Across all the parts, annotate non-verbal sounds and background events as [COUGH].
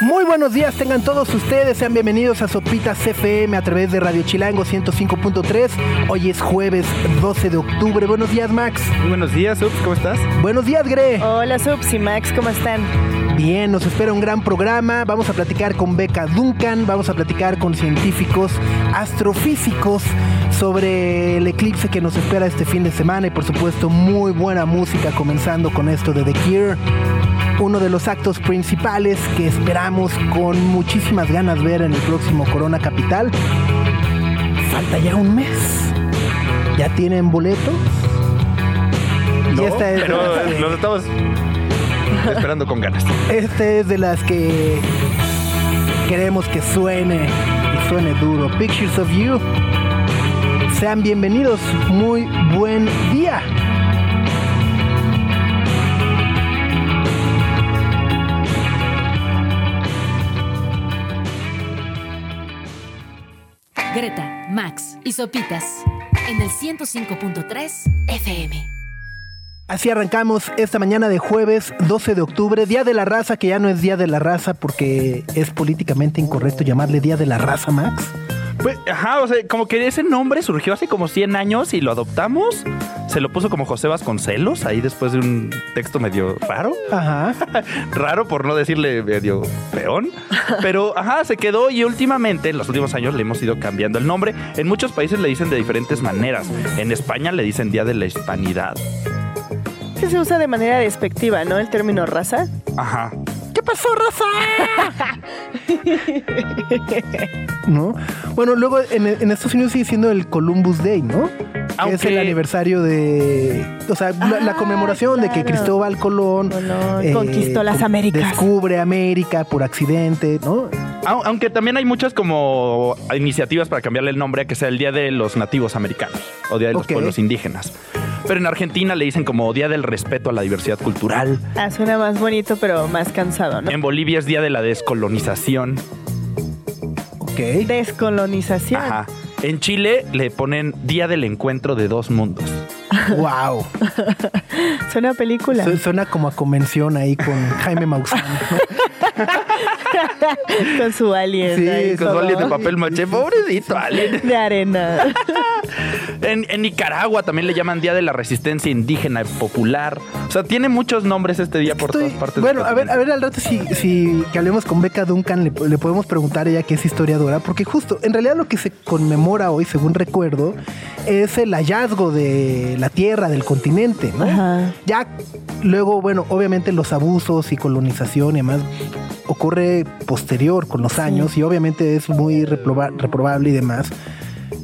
Muy buenos días, tengan todos ustedes, sean bienvenidos a Sopitas FM a través de Radio Chilango 105.3. Hoy es jueves 12 de octubre. Buenos días, Max. Muy buenos días, Subs, ¿cómo estás? Buenos días, Gre. Hola, Subs y Max, ¿cómo están? Bien, nos espera un gran programa. Vamos a platicar con Beca Duncan, vamos a platicar con científicos astrofísicos sobre el eclipse que nos espera este fin de semana y por supuesto muy buena música comenzando con esto de The Cure uno de los actos principales que esperamos con muchísimas ganas ver en el próximo Corona Capital. Falta ya un mes. ¿Ya tienen boletos? No, pero los estamos esperando con ganas. Este es de las que queremos que suene y suene duro. Pictures of You. Sean bienvenidos. Muy buen día. Greta, Max y Sopitas en el 105.3 FM. Así arrancamos esta mañana de jueves 12 de octubre, Día de la Raza, que ya no es Día de la Raza porque es políticamente incorrecto llamarle Día de la Raza, Max. Pues, ajá, o sea, como que ese nombre surgió hace como 100 años y lo adoptamos. Se lo puso como José Vasconcelos, ahí después de un texto medio raro. Ajá. [LAUGHS] raro por no decirle medio peón. Pero, ajá, se quedó y últimamente, en los últimos años, le hemos ido cambiando el nombre. En muchos países le dicen de diferentes maneras. En España le dicen Día de la Hispanidad. Que se usa de manera despectiva, ¿no? El término raza. Ajá. ¿Qué pasó, raza? [LAUGHS] ¿No? Bueno, luego en, en, Estados Unidos sigue siendo el Columbus Day, ¿no? Aunque... Es el aniversario de. O sea, ah, la, la, conmemoración claro. de que Cristóbal Colón. Colón eh, conquistó las Américas. Descubre América por accidente, ¿no? Aunque también hay muchas como iniciativas para cambiarle el nombre a que sea el Día de los Nativos Americanos o Día de los. Pueblos Indígenas. Pero en Argentina le dicen como Día del Respeto a la Diversidad Cultural. Ah, suena más bonito, pero más cansado, ¿no? En Bolivia es Día de la Descolonización. Ok. Descolonización. Ajá. En Chile le ponen Día del Encuentro de Dos Mundos. Wow. [LAUGHS] Suena a película. Su- Suena como a convención ahí con Jaime Maussan. ¿no? [LAUGHS] [LAUGHS] con su alien. Sí, ahí Con su alien de papel maché. Pobrecito alien. De arena. [LAUGHS] En, en Nicaragua también le llaman Día de la Resistencia Indígena Popular. O sea, tiene muchos nombres este día por Estoy- todas partes. Bueno, a ver, a ver al rato si, si que hablemos con Beca Duncan le, le podemos preguntar a ella que es historiadora, porque justo, en realidad lo que se conmemora hoy, según recuerdo, es el hallazgo de la tierra, del continente, ¿no? Ajá. Ya luego, bueno, obviamente los abusos y colonización y demás ocurre posterior con los años y obviamente es muy reproba- reprobable y demás,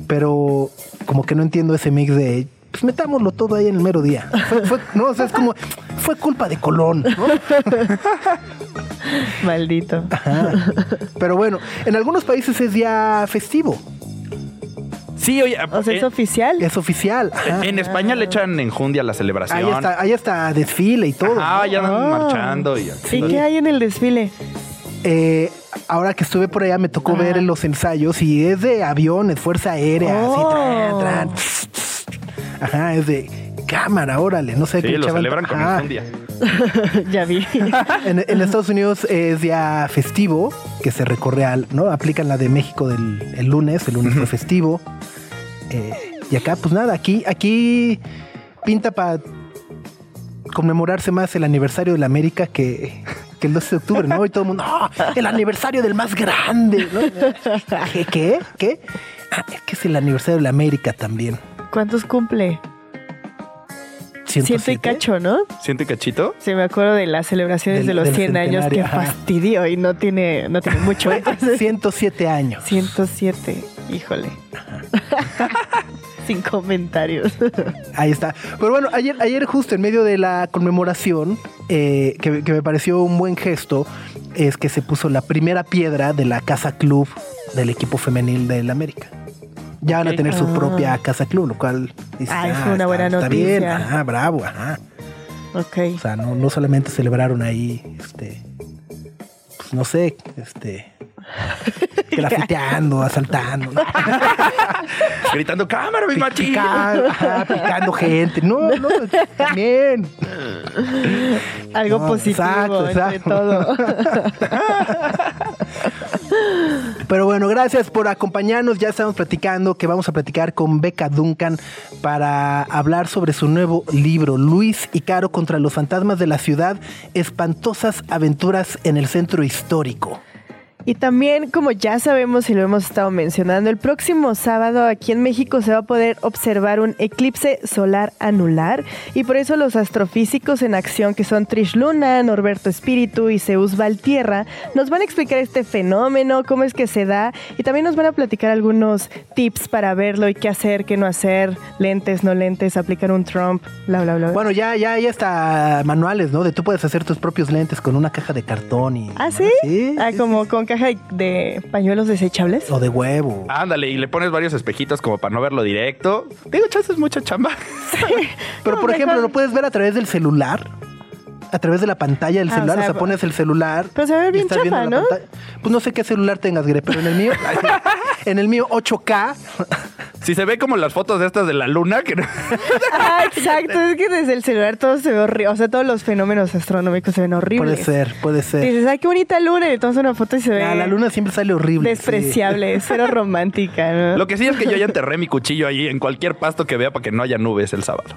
pero como que no entiendo ese mix de pues metámoslo todo ahí en el mero día. Fue, fue- no, o sea, es como fue culpa de Colón, ¿no? [LAUGHS] Maldito. Ajá. Pero bueno, en algunos países es día festivo, Sí, oye, O sea, es eh, oficial. es oficial. Ajá. en España le echan enjundia a la celebración. Ahí está, ahí está desfile y todo. Ah, ¿no? ya andan Ah. marchando. Y, ¿Y qué hay en el desfile? Eh, ahora que estuve por allá me tocó Ajá. ver los ensayos y es de aviones, fuerza aérea, así, tran, Oh. tran, tss, tss. Ajá, es de cámara, órale, no sé Sí, qué lo celebran con enjundia. [LAUGHS] ya vi. [LAUGHS] En, en Estados Unidos es día festivo, que se recorre al, ¿no? Aplican la de México del el lunes, el lunes fue festivo. Eh, y acá, pues nada, aquí, aquí pinta para conmemorarse más el aniversario de la América que, que el 12 de octubre, ¿no? Y todo el mundo, ¡ah! el aniversario del más grande, ¿no? ¿Qué? ¿Qué? ¿Qué? Ah, es que es el aniversario de la América también. ¿Cuántos cumple? Ciento y 107. cacho, ¿no? ¿Siente cachito? Sí, me acuerdo de las celebraciones Del- de los del 100 años. Ajá. fastidio. Y no tiene, no tiene mucho. [LAUGHS] Entonces, 107 años. 107. Híjole. [LAUGHS] Sin comentarios. Ahí está. Pero bueno, ayer, ayer justo en medio de la conmemoración, eh, que, que me pareció un buen gesto, es que se puso la primera piedra de la casa club del equipo femenil del América. Ya van a tener su Ah. propia casa club, lo cual Ah, es "Ah, una está- buena está noticia". bien, ajá, bravo, ajá. Ok. O sea, no, no solamente celebraron ahí, este, pues no sé, este [LAUGHS] grafiteando, asaltando, ¿no? [LAUGHS] Gritando, cámara, mi machín. Picando, gente. No, no, también. Algo No, positivo exacto, entre exacto. todo. [LAUGHS] Pero bueno, gracias por acompañarnos. Ya estamos platicando que vamos a platicar con Becca Duncan para hablar sobre su nuevo libro, Luis y Caro contra los fantasmas de la ciudad, espantosas aventuras en el centro histórico. Y también, como ya sabemos y lo hemos estado mencionando, el próximo sábado aquí en México se va a poder observar un eclipse solar anular y por eso los astrofísicos en acción que son Trish Luna, Norberto Espíritu y Zeus Valtierra nos van a explicar este fenómeno, cómo es que se da y también nos van a platicar algunos tips para verlo y qué hacer, qué no hacer, lentes, no lentes, aplicar un Trump, bla, bla, bla. Bueno, ya, ya hay hasta manuales, ¿no? De tú puedes hacer tus propios lentes con una caja de cartón y. ¿Ah, sí? Sí. Ah, sí, como sí. con caja de, de pañuelos desechables. O de huevo. Ándale, y le pones varios espejitos como para no verlo directo. Digo, chance es mucha chamba. [LAUGHS] Pero No, por ejemplo, lo puedes ver a través del celular. A través de la pantalla del Ah, celular, o sea, sea, pones el celular. pero se ve bien chafa, ¿no? pantalla. Pues no sé qué celular tengas, Gre, pero en el mío, [LAUGHS] en el mío 8K, Si se ve como las fotos de estas de la luna, que no- [LAUGHS] Ah, exacto. Es que desde el celular todo se ve horrible. O sea, todos los fenómenos astronómicos se ven horribles. puede ser, puede ser. Dices, ay, qué bonita luna. Y tomas una foto y se ve Ah, la luna siempre sale horrible. sí. despreciable, cero romántica, ¿no? Lo que sí es que yo ya enterré mi cuchillo ahí en cualquier pasto que vea para que no haya nubes el sábado.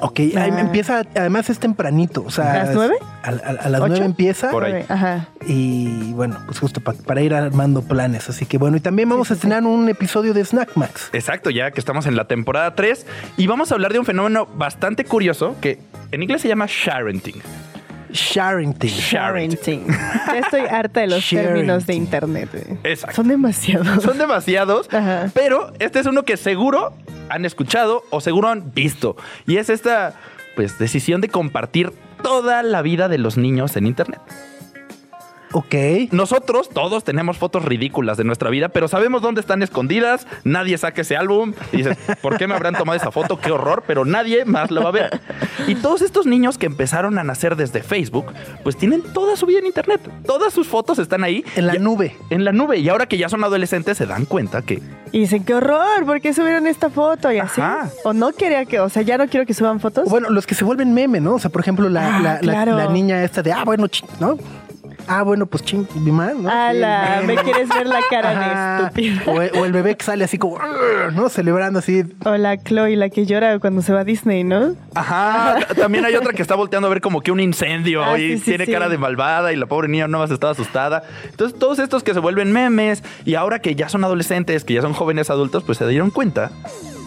Ok, ahí Ah. empieza, además es tempranito, o sea... ¿A las nueve? A, a- a las ¿Ocho? nueve empieza. Por ahí. Ajá. Y bueno, pues justo pa- para ir armando planes. Así que bueno, y también vamos a estrenar un episodio de Snack Max. Exacto, ya que estamos en la temporada 3 y vamos a hablar de un fenómeno bastante curioso que en inglés se llama sharenting. Sharenting. Parenting. Ya estoy harta de los términos de Sharenting. internet. güey. Exacto. Son demasiados. Son demasiados, Ajá. pero este es uno que seguro han escuchado o seguro han visto. Y es esta pues decisión de compartir toda la vida de los niños en internet. Ok. Nosotros todos tenemos fotos ridículas de nuestra vida, pero sabemos dónde están escondidas. Nadie saca ese álbum. Y dices, ¿por qué me habrán tomado esa foto? Qué horror, pero nadie más lo va a ver. Y todos estos niños que empezaron a nacer desde Facebook, pues tienen toda su vida en internet. Todas sus fotos están ahí. En la Y- nube. En la nube. Y ahora que ya son adolescentes, se dan cuenta que Y dicen, qué horror, ¿por qué subieron esta foto? Y así. Ajá. O no quería que, o sea, ya no quiero que suban fotos. O Bueno, los que se vuelven meme, ¿no? O sea, por ejemplo, la, Ah, la- la- claro. la niña esta de, ah, bueno, ¿no? Ah, bueno, pues ching, mi man, ¿no? Ala, [LAUGHS] me quieres ver la cara Ajá. de estúpido. O, el- o el bebé que sale así como, ¿no? Celebrando así. O la Chloe, la que llora cuando se va a Disney, ¿no? Ajá, también hay otra que está volteando a ver como que un incendio Ah, y sí, sí, tiene sí. cara de malvada y la pobre niña no más estaba asustada. Entonces, todos estos que se vuelven memes y ahora que ya son adolescentes, que ya son jóvenes adultos, pues se dieron cuenta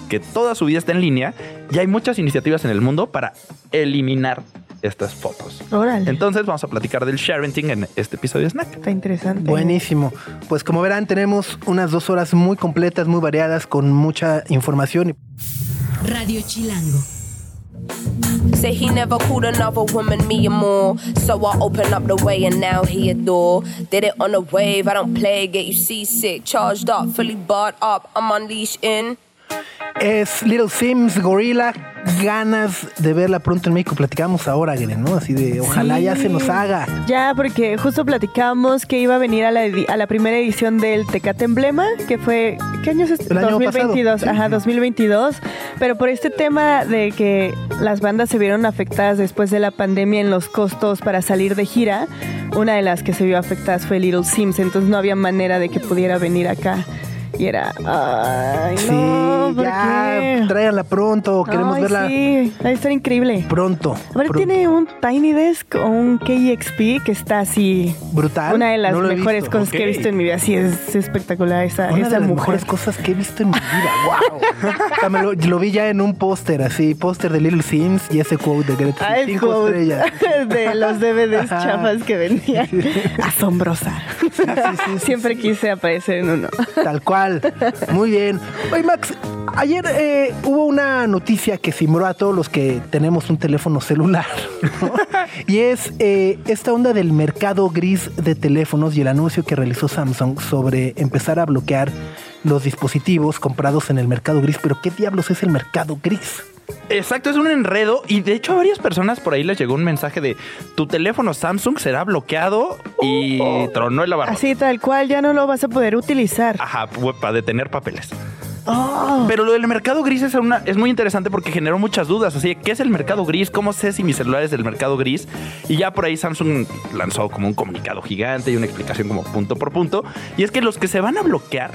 que toda su vida está en línea y hay muchas iniciativas en el mundo para eliminar estas fotos. Órale. Entonces, vamos a platicar del sharenting en este episodio de Snack. Está interesante. Buenísimo. Pues como verán, tenemos unas dos horas muy completas, muy variadas, con mucha información. Radio Chilango. Say he never called another woman me and more. So I open up the way and now he adore. Did it on a wave, I don't play, get you seasick. Charged up, fully barred up, I'm unleashed in. Es Little Sims, Gorilla, ganas de verla pronto en México. Platicamos ahora, ¿no? Así de, ojalá Sí. ya se nos haga. Ya, porque justo platicamos que iba a venir a la, edi- a la primera edición del Tecate Emblema, que fue, ¿qué año es este? El año 2022, pasado. ajá, 2022. Pero por este tema de que las bandas se vieron afectadas después de la pandemia en los costos para salir de gira, una de las que se vio afectadas fue Little Sims, entonces no había manera de que pudiera venir acá. Y era, ay, Sí, no, ¿por ya, qué? tráiganla pronto. Queremos Ay, verla Sí, va a estar increíble. pronto. A ver, tiene un Tiny Desk o un KEXP que está así. brutal. Una de las No mejores cosas que he visto en mi vida. Sí, es espectacular esa, Una esa de las mujer. mejores cosas que he visto en mi vida. ¡Wow! O sea, me lo, lo vi ya en un póster, así, póster de Little Sims y ese quote de Greta. Ah, el quote [LAUGHS] de los DVDs chafas que vendían. Asombrosa. sí, Siempre quise aparecer en uno. Tal cual. Muy bien. Oye, Max, ayer eh, hubo una noticia que cimbró a todos los que tenemos un teléfono celular. ¿no? [LAUGHS] y es eh, esta onda del mercado gris de teléfonos y el anuncio que realizó Samsung sobre empezar a bloquear los dispositivos comprados en el mercado gris. Pero ¿qué diablos es el mercado gris? Exacto, es un enredo y de hecho a varias personas por ahí les llegó un mensaje de tu teléfono Samsung será bloqueado y tronó el barra. Así tal cual, ya no lo vas a poder utilizar. Ajá, para detener papeles. Oh. Pero lo del mercado gris es, una- es muy interesante porque generó muchas dudas. Así, ¿qué es el mercado gris? ¿Cómo sé si mi celular es del mercado gris? Y ya por ahí Samsung lanzó como un comunicado gigante y una explicación como punto por punto. Y es que los que se van a bloquear,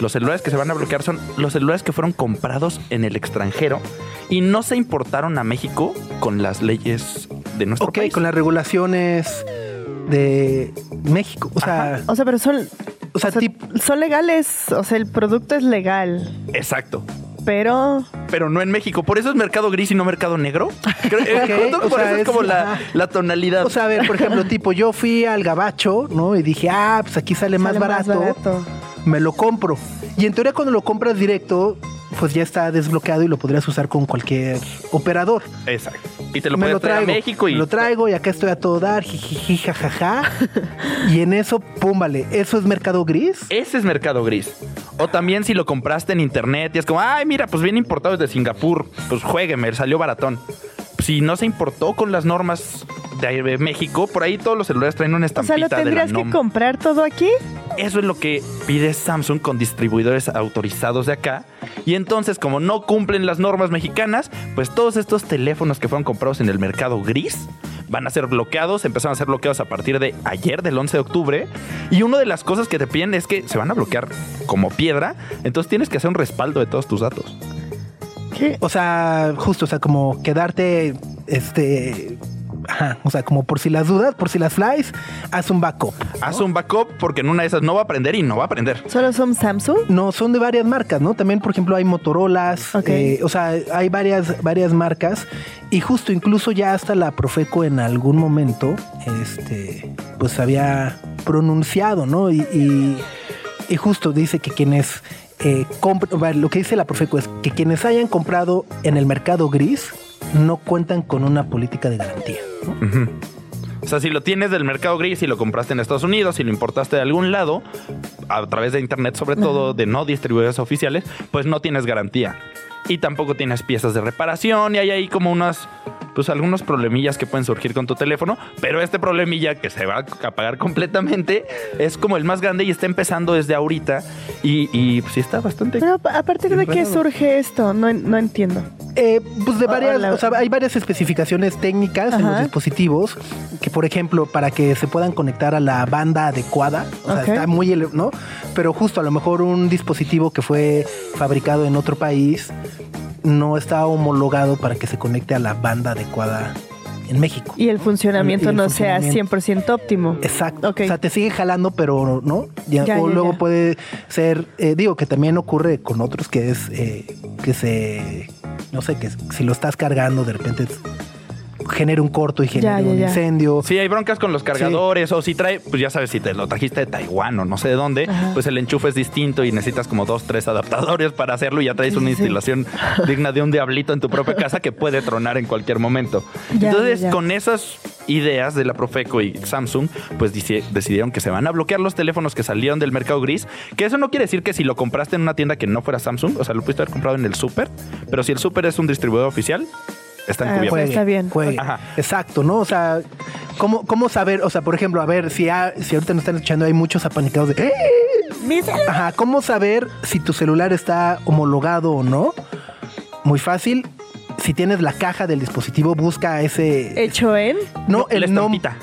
los celulares que se van a bloquear son los celulares que fueron comprados en el extranjero y no se importaron a México con las leyes de nuestro Ok, país. con las regulaciones de México. O sea, O sea, pero son, o sea, o sea, son legales, o sea, el producto es legal, Exacto. pero Pero no en México. Por eso es mercado gris y no mercado negro. Creo- eh, [LAUGHS] Ok, justo o por sea, eso es es- como la, tonalidad. o sea, a ver, por ejemplo, tipo, yo fui al gabacho, ¿no? Y dije, ah, pues aquí sale, más, barato, barato. Me lo compro. Y en teoría cuando lo compras directo, pues ya está desbloqueado y lo podrías usar con cualquier operador. Exacto. Y te lo puedes traer a México y me lo traigo y acá estoy a todo dar, jijiji, jajaja. y en eso, pum, vale, ¿eso es mercado gris? Ese es mercado gris. O también si lo compraste en internet y es como, ay, mira, pues viene importado desde Singapur, pues juegueme, salió baratón. Si no se importó con las normas de México, por ahí todos los celulares traen una O sea, estampita ¿lo tendrías de la que comprar todo aquí? Eso es lo que pide Samsung con distribuidores autorizados de acá. Y entonces, como no cumplen las normas mexicanas, pues todos estos teléfonos que fueron comprados en el mercado gris van a ser bloqueados. Empezaron a ser bloqueados a partir de ayer, del 11 de octubre. Y una de las cosas que te piden es que se van a bloquear como piedra. Entonces tienes que hacer un respaldo de todos tus datos. ¿Qué? O sea, justo, o sea, como quedarte, este, ajá, o sea, como por si las dudas, por si las flies, haz un backup. Haz un backup porque en una de esas no va a aprender y no va a aprender. ¿Solo son Samsung? No, son de varias marcas, ¿no? También, por ejemplo, hay Motorolas, Ok. eh, o sea, hay varias, varias marcas y justo incluso ya hasta la Profeco en algún momento, este, pues había pronunciado, ¿no? Y, y- y justo dice que quienes eh, lo que dice la Profeco es que quienes hayan comprado en el mercado gris no cuentan con una política de garantía. O sea, si lo tienes del mercado gris y lo compraste en Estados Unidos y lo importaste de algún lado, a través de internet, sobre todo de no distribuidores oficiales, pues no tienes garantía. Y tampoco tienes piezas de reparación y hay ahí como unas, pues algunos problemillas que pueden surgir con tu teléfono, pero este problemilla que se va a apagar completamente es como el más grande y está empezando desde ahorita y, y pues sí está bastante... Pero a partir de qué surge esto, no, no entiendo. Eh, pues de varias, o sea, hay varias especificaciones técnicas en los dispositivos que, por ejemplo, para que se puedan conectar a la banda adecuada, o sea, está muy, ¿no? Pero justo a lo mejor un dispositivo que fue fabricado en otro país no está homologado para que se conecte a la banda adecuada en México. Y el funcionamiento Y el no sea funcionamiento. 100% óptimo. Exacto. Ok. O sea, te sigue jalando, pero no. Ya- Ya, o ya, luego puede ser, eh, digo que también ocurre con otros que es eh, que se, no sé, que si lo estás cargando de repente genera un corto y genera Ya, ya, un ya. incendio. Sí, hay broncas con los cargadores o si trae, pues ya sabes, si te lo trajiste de Taiwán o no sé de dónde, Ajá. pues el enchufe es distinto y necesitas como dos, tres adaptadores para hacerlo y ya traes Sí, una sí, sí. instalación [LAUGHS] digna de un diablito en tu propia casa que puede tronar en cualquier momento. Ya, Entonces, ya, ya. con esas ideas de la Profeco y Samsung, pues decidieron que se van a bloquear los teléfonos que salieron del mercado gris, que eso no quiere decir que si lo compraste en una tienda que no fuera Samsung, o sea, lo pudiste haber comprado en el súper, pero si el súper es un distribuidor oficial, están Ah, cubiertos. Juegue, está bien. juegue. Ajá. Exacto, ¿no? O sea, ¿cómo, ¿cómo saber? O sea, por ejemplo, a ver, si, ha- si ahorita nos están escuchando, hay muchos apanicados de... "¡Eh!". Ajá, ¿cómo saber si tu celular está homologado o no? Muy fácil. Si tienes la caja del dispositivo, busca ese... Hecho en. no, el nom, estampita.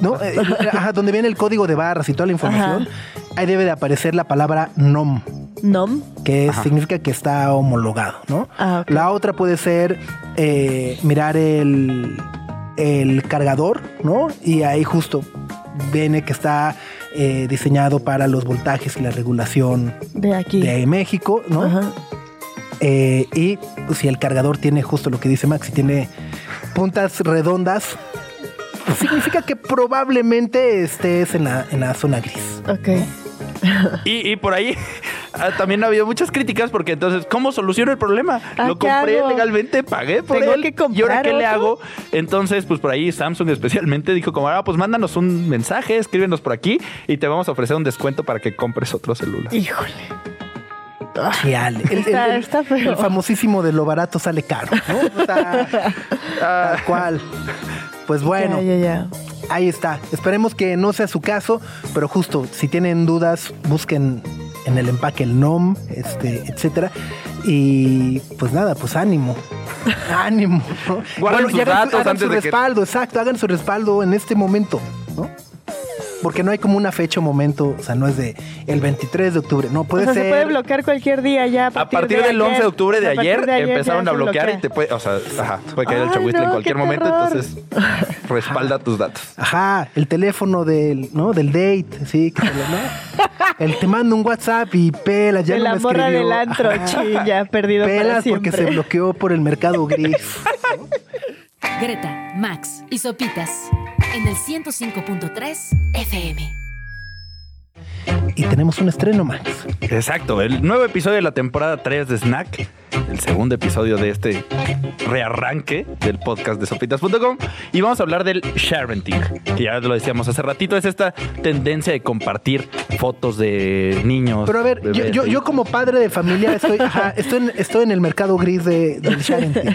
¿no? Eh, ajá, donde viene el código de barras y toda la información, ahí debe de aparecer la palabra NOM, NOM. que Ajá. significa que está homologado, ¿no? Ah. La otra puede ser eh, mirar el, el cargador, ¿no? Y ahí justo viene que está eh, diseñado para los voltajes y la regulación De aquí. de México, ¿no? Ajá. Eh, y pues, si el cargador tiene justo lo que dice Max, si tiene puntas redondas, significa que probablemente estés en la, en la zona gris. Ok. Y, y por ahí ah, también ha habido muchas críticas porque entonces, ¿cómo soluciono el problema? Ah, Lo ¿qué compré hago? legalmente, pagué por ¿Tengo él. que ¿Y ahora qué le hago? Entonces, pues por ahí Samsung especialmente dijo como, ah, pues mándanos un mensaje, escríbenos por aquí y te vamos a ofrecer un descuento para que compres otro celular. Híjole. Chale. El, el- Está- feo. el famosísimo de lo barato sale caro, ¿no? O sea, [LAUGHS] tal cual. Pues bueno, Ya, ya, ya. ahí está. Esperemos que no sea su caso, pero justo, si tienen dudas, busquen en el empaque el NOM, este, etcétera. Y pues nada, pues ánimo. [LAUGHS] Ánimo. ¿no? Guarden sus y hagan, datos hagan antes su de que- respaldo, exacto, hagan su respaldo en este momento, ¿no? Porque no hay como una fecha o momento, o sea, no es de el 23 de octubre, no, puede o sea, ser. se puede bloquear cualquier día ya. A partir de del 11 de ayer. octubre de ayer, de ayer empezaron a se bloquear y te puede, o sea, ajá, puede caer el no, en cualquier momento, terror. entonces [LAUGHS] respalda tus datos. Ajá, el teléfono del, ¿no? Del date, sí, que te lo- ¿no? El te mando un WhatsApp y pelas, ya de no la me morra escribió. del antro, ya perdido para Pelas siempre. porque se bloqueó por el mercado gris. [LAUGHS] Greta, Max y Sopitas en el 105.3 FM. Y tenemos un estreno, Max. Exacto, el nuevo episodio de la temporada 3 de Snack, el segundo episodio de este rearranque del podcast de sopitas.com y vamos a hablar del sharenting, que ya lo decíamos hace ratito, es esta tendencia de compartir fotos de niños. Pero a ver, yo, bebés, yo, como padre de familia estoy, ajá, [LAUGHS] estoy, en, estoy en el mercado gris de, del sharenting.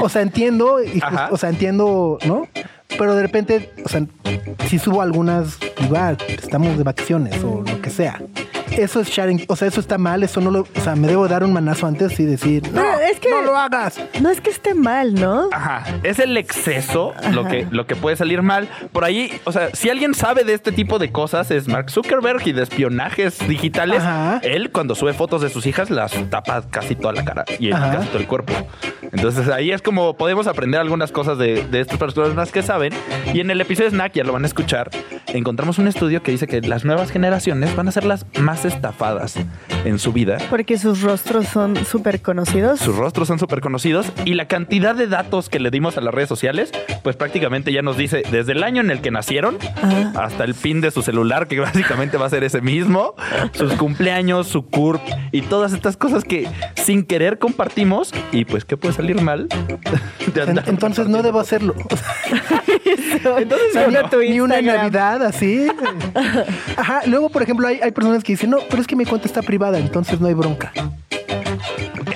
O sea, entiendo, y o sea, entiendo, ¿no? Pero de repente, o sea, si subo algunas, igual, estamos de vacaciones o lo que sea. Eso es sharing, o sea, eso está mal, eso no lo, o sea, me debo dar un manazo antes y decir, no, Pero es que- no lo hagas. No es que esté mal, ¿no? Ajá, es el exceso lo que, lo que puede salir mal. Por ahí, o sea, si alguien sabe de este tipo de cosas es Mark Zuckerberg y de espionajes digitales. Ajá. Él cuando sube fotos de sus hijas las tapa casi toda la cara y Ajá. casi todo el cuerpo. Entonces ahí es como podemos aprender algunas cosas de, de estas personas que saben. Y en el episodio de Snack, ya lo van a escuchar, encontramos un estudio que dice que las nuevas generaciones van a ser las más estafadas en su vida. Porque sus rostros son súper conocidos. Sus rostros son súper conocidos y la cantidad de datos que le dimos a las redes sociales, pues prácticamente ya nos dice desde el año en el que nacieron Ajá. hasta el pin de su celular, que [LAUGHS] básicamente va a ser ese mismo, sus cumpleaños, su CURP y todas estas cosas que sin querer compartimos y pues que puede salir mal. [LAUGHS] de En- andar entonces no debo hacerlo. [LAUGHS] Entonces, ni, tu ni una. Navidad así. [LAUGHS] Ajá. Luego, por ejemplo, hay, hay personas que dicen, no, pero es que mi cuenta está privada, entonces no hay bronca.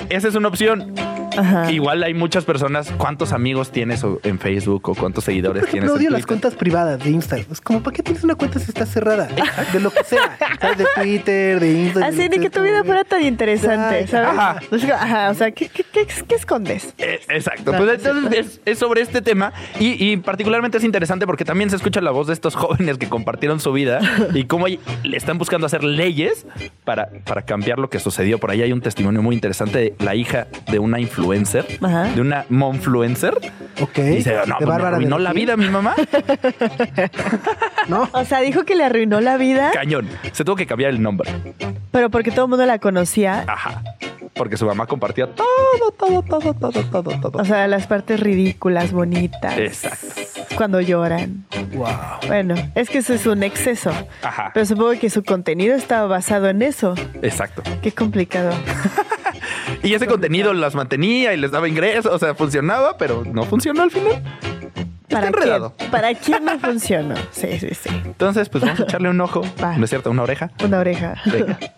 Esa es una opción. Ajá. Igual hay muchas personas. ¿Cuántos amigos tienes o- en Facebook o cuántos seguidores Por tienes ejemplo, en odio las Twitter? cuentas privadas de Instagram. Es como, ¿para qué tienes una cuenta si está cerrada? De lo que sea. ¿Sabes? De Twitter, de Instagram. Así de que tu vida fuera tan interesante, Ay, ¿sabes? ajá. O sea, Ajá, o sea, ¿qué, qué, qué, qué escondes? Eh, exacto. No, Pues entonces es, es sobre este tema y, y particularmente es interesante porque también se escucha la voz de estos jóvenes que compartieron su vida y cómo le están buscando hacer leyes para, para cambiar lo que sucedió. Por ahí hay un testimonio muy interesante de la hija de una influencer, Ajá. de una momfluencer. Ok. Dice, no, de pues me arruinó la vida mi mamá. [LAUGHS] No. O sea, dijo que le arruinó la vida, Cañón. Se tuvo que cambiar el nombre. pero porque todo el mundo la conocía. Ajá. Porque su mamá compartía todo, todo, todo, todo, todo, todo. O sea, las partes ridículas, bonitas. Exacto. Cuando lloran. Wow. Bueno, es que eso es un exceso. Ajá. Pero supongo que su contenido estaba basado en eso. Exacto. Qué complicado. [LAUGHS] Y ese contenido las mantenía y les daba ingresos, o sea, funcionaba, pero no funcionó al final. Está ¿Para enredado. quién? ¿Para quién no funcionó? Sí, sí, sí. Entonces, pues vamos a echarle un ojo. Va. No es cierto, una oreja. Una oreja. Venga. [LAUGHS]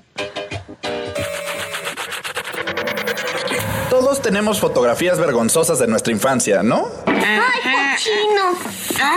Todos tenemos fotografías vergonzosas de nuestra infancia, ¿no? ¡Ay, cochino! ¡Mamá!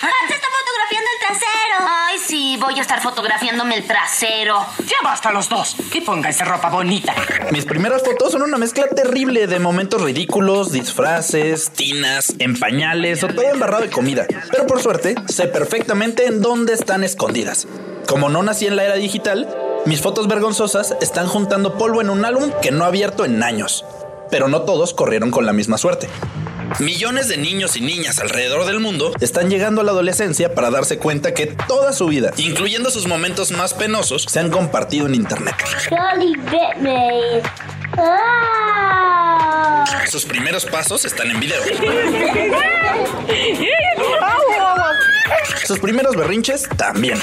¡Hans está fotografiando el trasero! Ay, sí, voy a estar fotografiándome el trasero. Ya basta los dos. Que pónganse ropa bonita. Mis primeras fotos son una mezcla terrible de momentos ridículos, disfraces, tinas, en pañales o todo embarrado de comida. Pero por suerte, sé perfectamente en dónde están escondidas. Como no nací en la era digital, mis fotos vergonzosas están juntando polvo en un álbum que no he abierto en años. Pero no todos corrieron con la misma suerte. Millones de niños y niñas alrededor del mundo están llegando a la adolescencia para darse cuenta que toda su vida, incluyendo sus momentos más penosos, se han compartido en Internet. Charlie bit me. Ah! Sus primeros pasos están en video. [LAUGHS] Sus primeros berrinches también.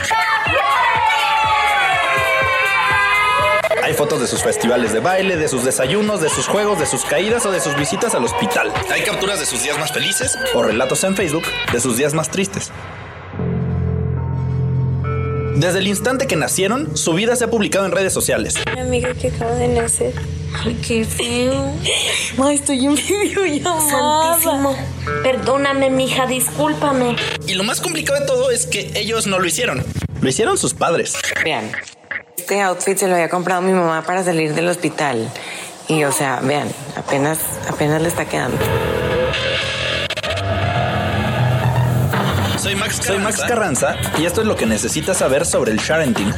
Hay fotos de sus festivales de baile, de sus desayunos, de sus juegos, de sus caídas o de sus visitas al hospital. Hay capturas de sus días más felices o relatos en Facebook de sus días más tristes. Desde el instante que nacieron, su vida se ha publicado en redes sociales. Mi amiga que acaba de nacer. Ay, qué feo. Ay, estoy en videollamada. Santísimo. Perdóname, mija, discúlpame. Y lo más complicado de todo es que ellos no lo hicieron. Lo hicieron sus padres. Vean, este outfit se lo había comprado mi mamá para salir del hospital. Y, o sea, vean, apenas, apenas le está quedando. Soy Max, Soy Max Carranza y esto es lo que necesitas saber sobre el sharenting.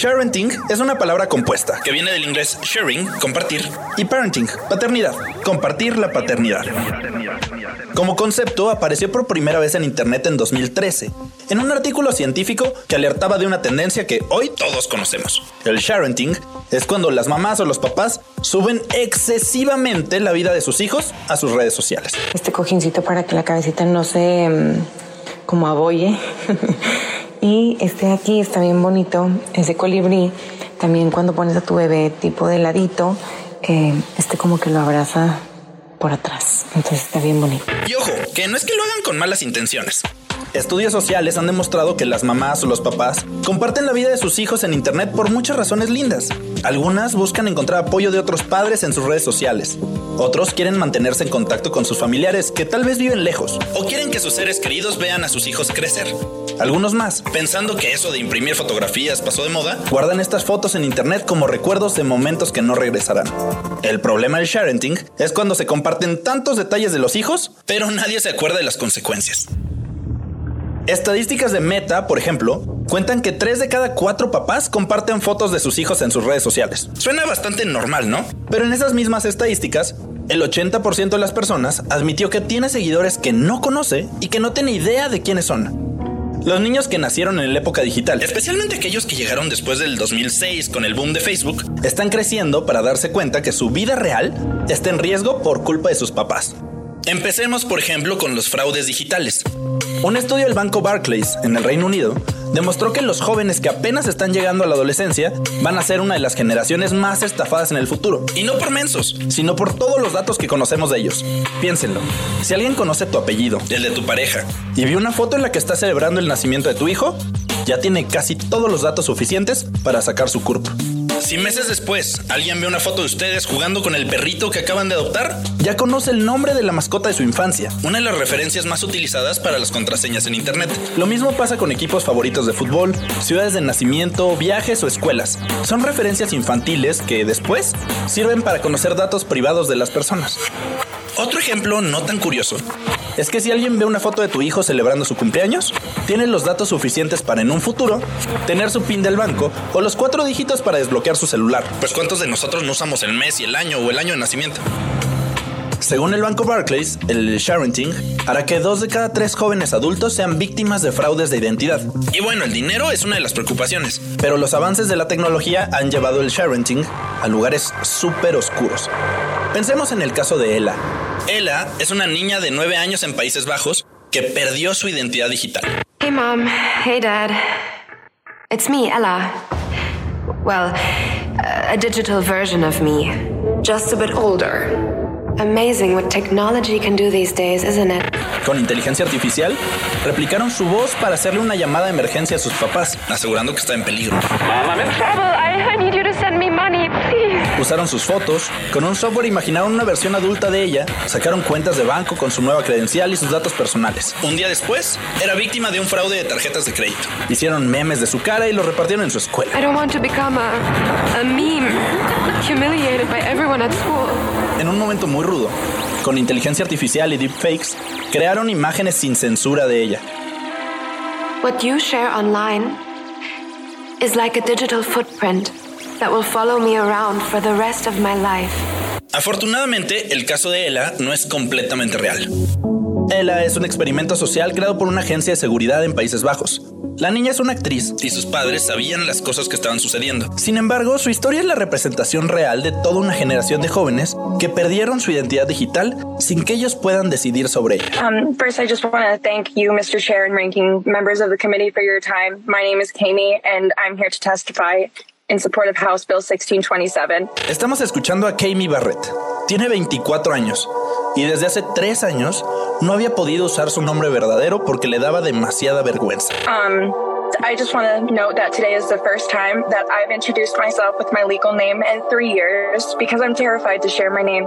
Sharenting es una palabra compuesta que viene del inglés sharing, compartir, y parenting, paternidad, compartir la paternidad. Como concepto apareció por primera vez en Internet en 2013, en un artículo científico que alertaba de una tendencia que hoy todos conocemos. El sharenting es cuando las mamás o los papás suben excesivamente la vida de sus hijos a sus redes sociales. Este cojincito para que la cabecita no se mm, como abolle. Y este aquí está bien bonito, es de colibrí. También cuando pones a tu bebé tipo de ladito, eh, este como que lo abraza por atrás. Entonces está bien bonito. Y ojo, que no es que lo hagan con malas intenciones. Estudios sociales han demostrado que las mamás o los papás comparten la vida de sus hijos en Internet por muchas razones lindas. Algunas buscan encontrar apoyo de otros padres en sus redes sociales. Otros quieren mantenerse en contacto con sus familiares que tal vez viven lejos o quieren que sus seres queridos vean a sus hijos crecer. Algunos más, pensando que eso de imprimir fotografías pasó de moda, guardan estas fotos en internet como recuerdos de momentos que no regresarán. El problema del sharenting es cuando se comparten tantos detalles de los hijos, pero nadie se acuerda de las consecuencias. Estadísticas de Meta, por ejemplo, cuentan que 3 de cada 4 papás comparten fotos de sus hijos en sus redes sociales. Suena bastante normal, ¿no? Pero en esas mismas estadísticas, el 80% de las personas admitió que tiene seguidores que no conoce y que no tiene idea de quiénes son. Los niños que nacieron en la época digital, especialmente aquellos que llegaron después del 2006 con el boom de Facebook, están creciendo para darse cuenta que su vida real está en riesgo por culpa de sus papás. Empecemos, por ejemplo, con los fraudes digitales. Un estudio del banco Barclays en el Reino Unido demostró que los jóvenes que apenas están llegando a la adolescencia van a ser una de las generaciones más estafadas en el futuro. Y no por mensos, sino por todos los datos que conocemos de ellos. Piénsenlo. Si alguien conoce tu apellido, el de tu pareja, y vio una foto en la que está celebrando el nacimiento de tu hijo, ya tiene casi todos los datos suficientes para sacar su CURP. Si meses después alguien ve una foto de ustedes jugando con el perrito que acaban de adoptar, ya conoce el nombre de la mascota de su infancia, una de las referencias más utilizadas para las contraseñas en Internet. Lo mismo pasa con equipos favoritos de fútbol, ciudades de nacimiento, viajes o escuelas. Son referencias infantiles que después sirven para conocer datos privados de las personas. Otro ejemplo no tan curioso es que si alguien ve una foto de tu hijo celebrando su cumpleaños, tienes los datos suficientes para en un futuro tener su PIN del banco o los cuatro dígitos para desbloquear su celular. Pues ¿cuántos de nosotros no usamos el mes y el año o el año de nacimiento? Según el banco Barclays, el sharenting hará que dos de cada tres jóvenes adultos sean víctimas de fraudes de identidad. Y bueno, el dinero es una de las preocupaciones, pero los avances de la tecnología han llevado el sharenting a lugares súper oscuros. Pensemos en el caso de Ella. Ella es una niña de 9 años en Países Bajos que perdió su identidad digital. Hey mom, hey dad. It's me, Ella. Well, a digital version of me, just a bit older. Amazing what technology can do these days, isn't it? Con inteligencia artificial, replicaron su voz para hacerle una llamada de emergencia a sus papás, asegurando que está en peligro. Usaron sus fotos, con un software imaginaron una versión adulta de ella, sacaron cuentas de banco con su nueva credencial y sus datos personales. Un día después, era víctima de un fraude de tarjetas de crédito. Hicieron memes de su cara y los repartieron en su escuela. I don't want to become a, a meme, humiliated by everyone at school. En un momento muy rudo, con inteligencia artificial y deepfakes, crearon imágenes sin censura de ella. What you share online is like a digital footprint that will follow me around for the rest of my life. Afortunadamente, el caso de Ella no es completamente real. Ella es un experimento social creado por una agencia de seguridad en Países Bajos. La niña es una actriz y sus padres sabían las cosas que estaban sucediendo. Sin embargo, su historia es la representación real de toda una generación de jóvenes que perdieron su identidad digital sin que ellos puedan decidir sobre ella. Um, first, I just want to thank you, Mr. Chair and ranking members of the committee for your time. My name is Kami, and I'm here to testify in support of House Bill 1627. Estamos escuchando a Kami Barrett. Tiene 24 años y desde hace tres años no había podido usar su nombre verdadero porque le daba demasiada vergüenza. Um, I just want to note that today is the first time that I've introduced myself with my legal name in three years because I'm terrified to share my name.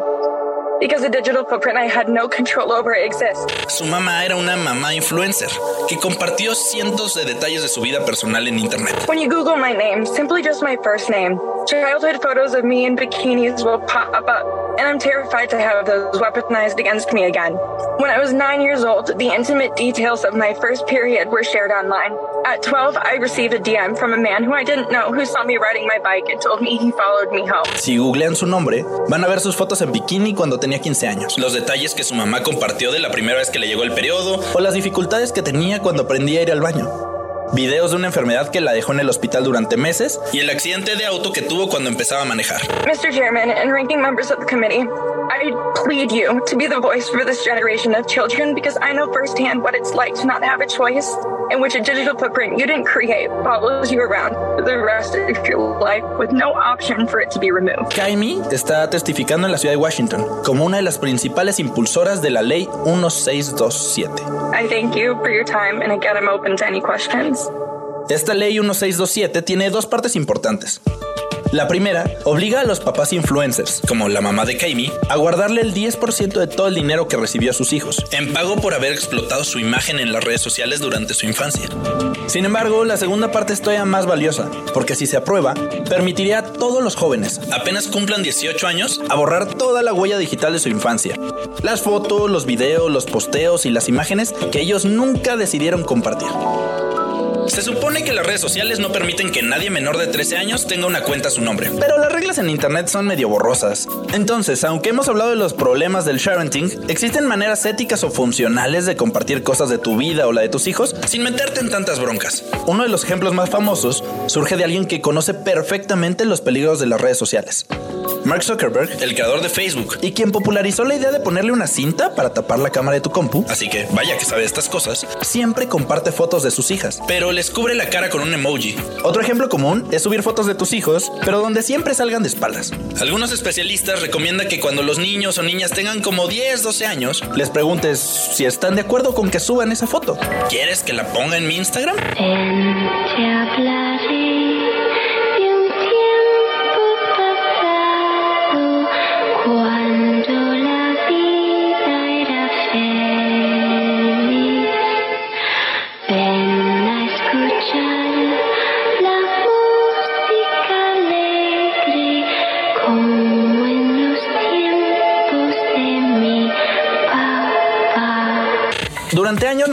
Because the digital footprint I had no control over exists. Su mamá era una mamá influencer que compartió cientos de detalles de su vida personal en internet. When you Google my name, simply just my first name, childhood photos of me in bikinis will pop up, and I'm terrified to have those weaponized against me again. When I was nine years old, the intimate details of my first period were shared online. At 12, I received a DM from a man who I didn't know who saw me riding my bike and told me he followed me home. Si googlean su nombre, van a ver sus fotos en bikini cuando tenía 15 años, los detalles que su mamá compartió de la primera vez que le llegó el periodo o las dificultades que tenía cuando aprendía a ir al baño. Videos de una enfermedad que la dejó en el hospital durante meses y el accidente de auto que tuvo cuando empezaba a manejar. Mr. Chairman and ranking members of the committee, I plead you to be the voice for this generation of children because I know firsthand what it's like to not have a choice in which a digital footprint you didn't create follows you around for the rest of your life with no option for it to be removed. Kaimi está testificando en la ciudad de Washington como una de las principales impulsoras de la ley 1627. I thank you for your time and again I'm open to any questions. Esta ley 1627 tiene dos partes importantes. La primera obliga a los papás influencers, como la mamá de Kaimi, a guardarle el 10% de todo el dinero que recibió a sus hijos, en pago por haber explotado su imagen en las redes sociales durante su infancia. Sin embargo, la segunda parte es todavía más valiosa, porque si se aprueba, permitiría a todos los jóvenes, apenas cumplan 18 años, a borrar toda la huella digital de su infancia. Las fotos, los videos, los posteos y las imágenes que ellos nunca decidieron compartir. Se supone que las redes sociales no permiten que nadie menor de 13 años tenga una cuenta a su nombre, pero las reglas en internet son medio borrosas. Entonces, aunque hemos hablado de los problemas del sharenting, existen maneras éticas o funcionales de compartir cosas de tu vida o la de tus hijos sin meterte en tantas broncas. Uno de los ejemplos más famosos surge de alguien que conoce perfectamente los peligros de las redes sociales. Mark Zuckerberg, el creador de Facebook, y quien popularizó la idea de ponerle una cinta para tapar la cámara de tu compu, así que vaya que sabe estas cosas, siempre comparte fotos de sus hijas, pero les cubre la cara con un emoji. Otro ejemplo común es subir fotos de tus hijos, pero donde siempre salgan de espaldas. Algunos especialistas recomiendan que cuando los niños o niñas tengan como 10, 12 años, les preguntes si están de acuerdo con que suban esa foto. ¿Quieres que la ponga en mi Instagram?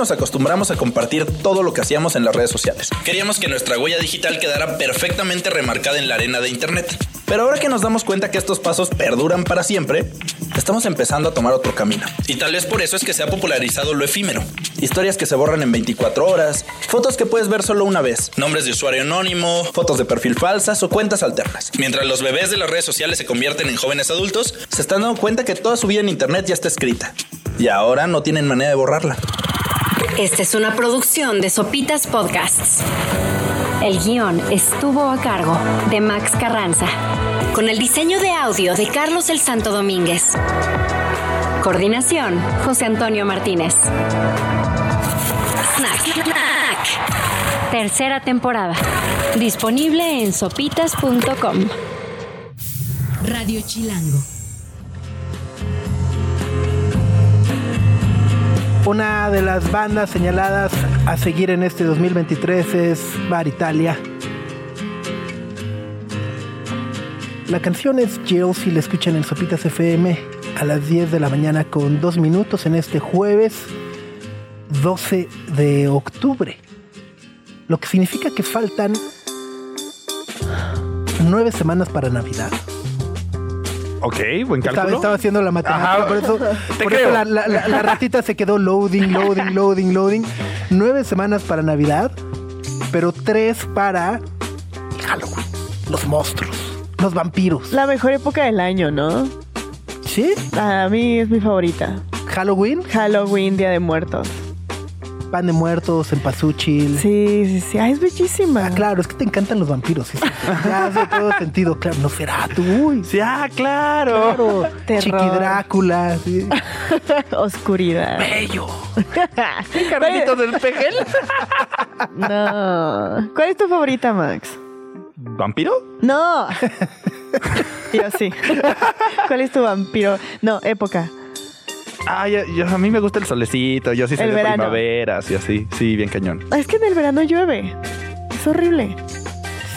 Nos acostumbramos a compartir todo lo que hacíamos en las redes sociales. Queríamos que nuestra huella digital quedara perfectamente remarcada en la arena de Internet. Pero ahora que nos damos cuenta que estos pasos perduran para siempre, estamos empezando a tomar otro camino. Y tal vez por eso es que se ha popularizado lo efímero. Historias que se borran en 24 horas, fotos que puedes ver solo una vez, nombres de usuario anónimo, fotos de perfil falsas o cuentas alternas. Mientras los bebés de las redes sociales se convierten en jóvenes adultos, se están dando cuenta que toda su vida en Internet ya está escrita. Y ahora no tienen manera de borrarla. Esta es una producción de Sopitas Podcasts. El guion estuvo a cargo de Max Carranza, con el diseño de audio de Carlos el Santo Domínguez. Coordinación, José Antonio Martínez. Snack. Snack. Tercera temporada. Disponible en sopitas.com. Radio Chilango. Una de las bandas señaladas a seguir en este 2023 es Bar Italia. La canción es Jill si la escuchan en Sopitas FM a las 10 de la mañana con 2 minutos en este jueves 12 de octubre. Lo que significa que faltan 9 semanas para Navidad. Ok, buen cálculo. estaba haciendo la matemática, Ajá. por eso, Te por eso creo. la, la- la- la ratita se quedó loading, loading, loading, loading. Nueve semanas para Navidad, pero tres para Halloween. Los monstruos, los vampiros. La mejor época del año, ¿no? ¿Sí? A mí es mi favorita. ¿Halloween? Halloween, Día de Muertos. Pan de muertos, en pasuchil. Sí, sí, sí. Ah, es bellísima. Ah, claro, es que te encantan los vampiros. sí, sí. Ya hace todo sentido. Claro, no será tú. Uy, Sí, ah, claro. claro. Terror. Chiqui Drácula. sí. [LAUGHS] Oscuridad. Bello. [LAUGHS] Carlitos del Pejel. No. ¿Cuál es tu favorita, Max? ¿Vampiro? No. Yo sí. [LAUGHS] ¿Cuál es tu vampiro? No, época. Ah, ya- ya, a mí me gusta el solecito. Yo sí soy El de verano. primavera, sí, así. Sí, bien cañón. Es que en el verano llueve. Es horrible.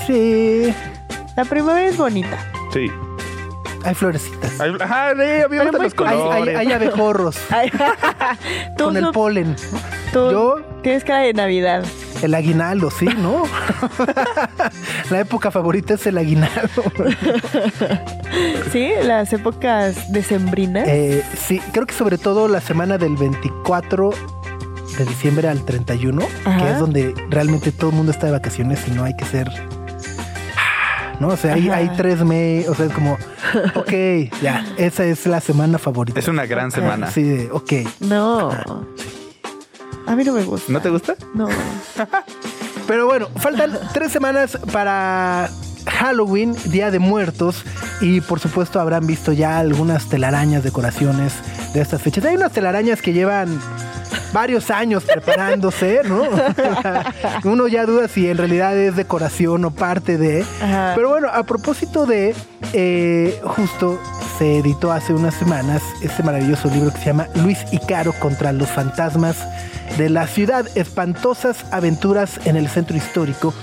Sí. La primavera es bonita. Sí. Hay florecitas. Ay, Ajá, sí, a mí me Pero gustan muy los Hay, colores. hay, hay abejorros [LAUGHS] con el polen. tú Yo, tienes cara de Navidad. El aguinaldo, sí, ¿no? [LAUGHS] La época favorita es el aguinaldo. [LAUGHS] ¿Sí? Las épocas decembrinas. Eh, sí, creo que sobre todo la semana del 24 de diciembre al 31, que es donde realmente todo el mundo está de vacaciones y no hay que ser... ¿No? O sea, hay, hay tres meses, o sea, es como, ok, ya, esa es la semana favorita. Es una gran semana. Sí, ok. No. A mí no me gusta. ¿No te gusta? No. [LAUGHS] Pero bueno, faltan tres semanas para Halloween, Día de Muertos, y por supuesto habrán visto ya algunas telarañas, decoraciones de estas fechas. Hay unas telarañas que llevan varios años preparándose, ¿no? [LAUGHS] Uno ya duda si en realidad es decoración o parte de... Ajá. Pero bueno, a propósito de, eh, justo se editó hace unas semanas este maravilloso libro que se llama Luis y Caro contra los fantasmas de la ciudad, espantosas aventuras en el centro histórico,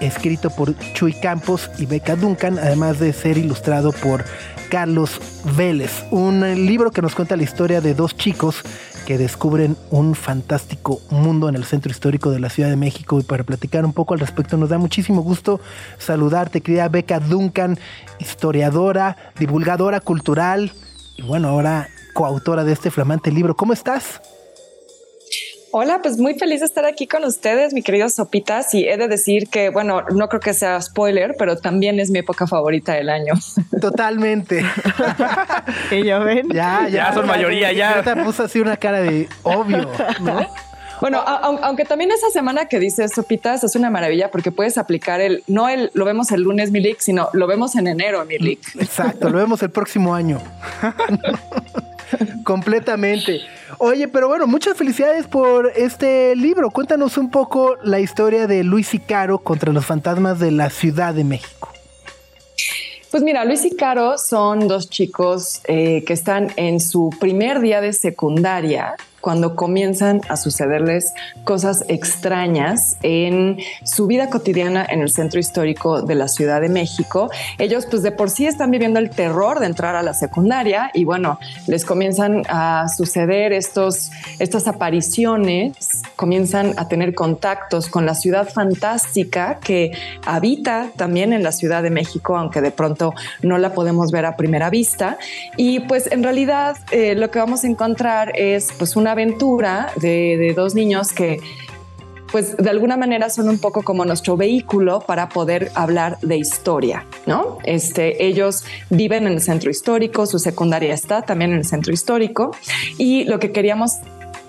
escrito por Chuy Campos y Beca Duncan, además de ser ilustrado por Carlos Vélez. Un eh, libro que nos cuenta la historia de dos chicos que descubren un fantástico mundo en el centro histórico de la Ciudad de México y para platicar un poco al respecto nos da muchísimo gusto saludarte, querida Beca Duncan, historiadora, divulgadora cultural y bueno, ahora coautora de este flamante libro. ¿Cómo estás? Hola, pues muy feliz de estar aquí con ustedes, mi querido Sopitas. Y he de decir que, bueno, no creo que sea spoiler, pero también es mi época favorita del año. [LAUGHS] Totalmente. [LAUGHS] Que ya ven. Ya, ya. Ya son mayoría, ya. te puso así una cara de obvio, ¿no? Bueno, aunque también esa semana que dices Sopitas es una maravilla porque puedes aplicar el, no el, lo vemos el lunes, Milik, sino lo vemos en enero, Milik. Exacto, lo vemos el próximo año. [LAUGHS] [LAUGHS] Completamente. Oye, pero bueno, muchas felicidades por este libro. Cuéntanos un poco la historia de Luis y Caro contra los fantasmas de la Ciudad de México. Pues mira, Luis y Caro son dos chicos eh, que están en su primer día de secundaria cuando comienzan a sucederles cosas extrañas en su vida cotidiana en el centro histórico de la Ciudad de México. Ellos pues de por sí están viviendo el terror de entrar a la secundaria y bueno, les comienzan a suceder estos, estas apariciones, comienzan a tener contactos con la ciudad fantástica que habita también en la Ciudad de México, aunque de pronto no la podemos ver a primera vista. Y pues en realidad eh, lo que vamos a encontrar es pues una aventura de, de dos niños que pues de alguna manera son un poco como nuestro vehículo para poder hablar de historia, ¿no? Este, ellos viven en el centro histórico, su secundaria está también en el centro histórico y lo que queríamos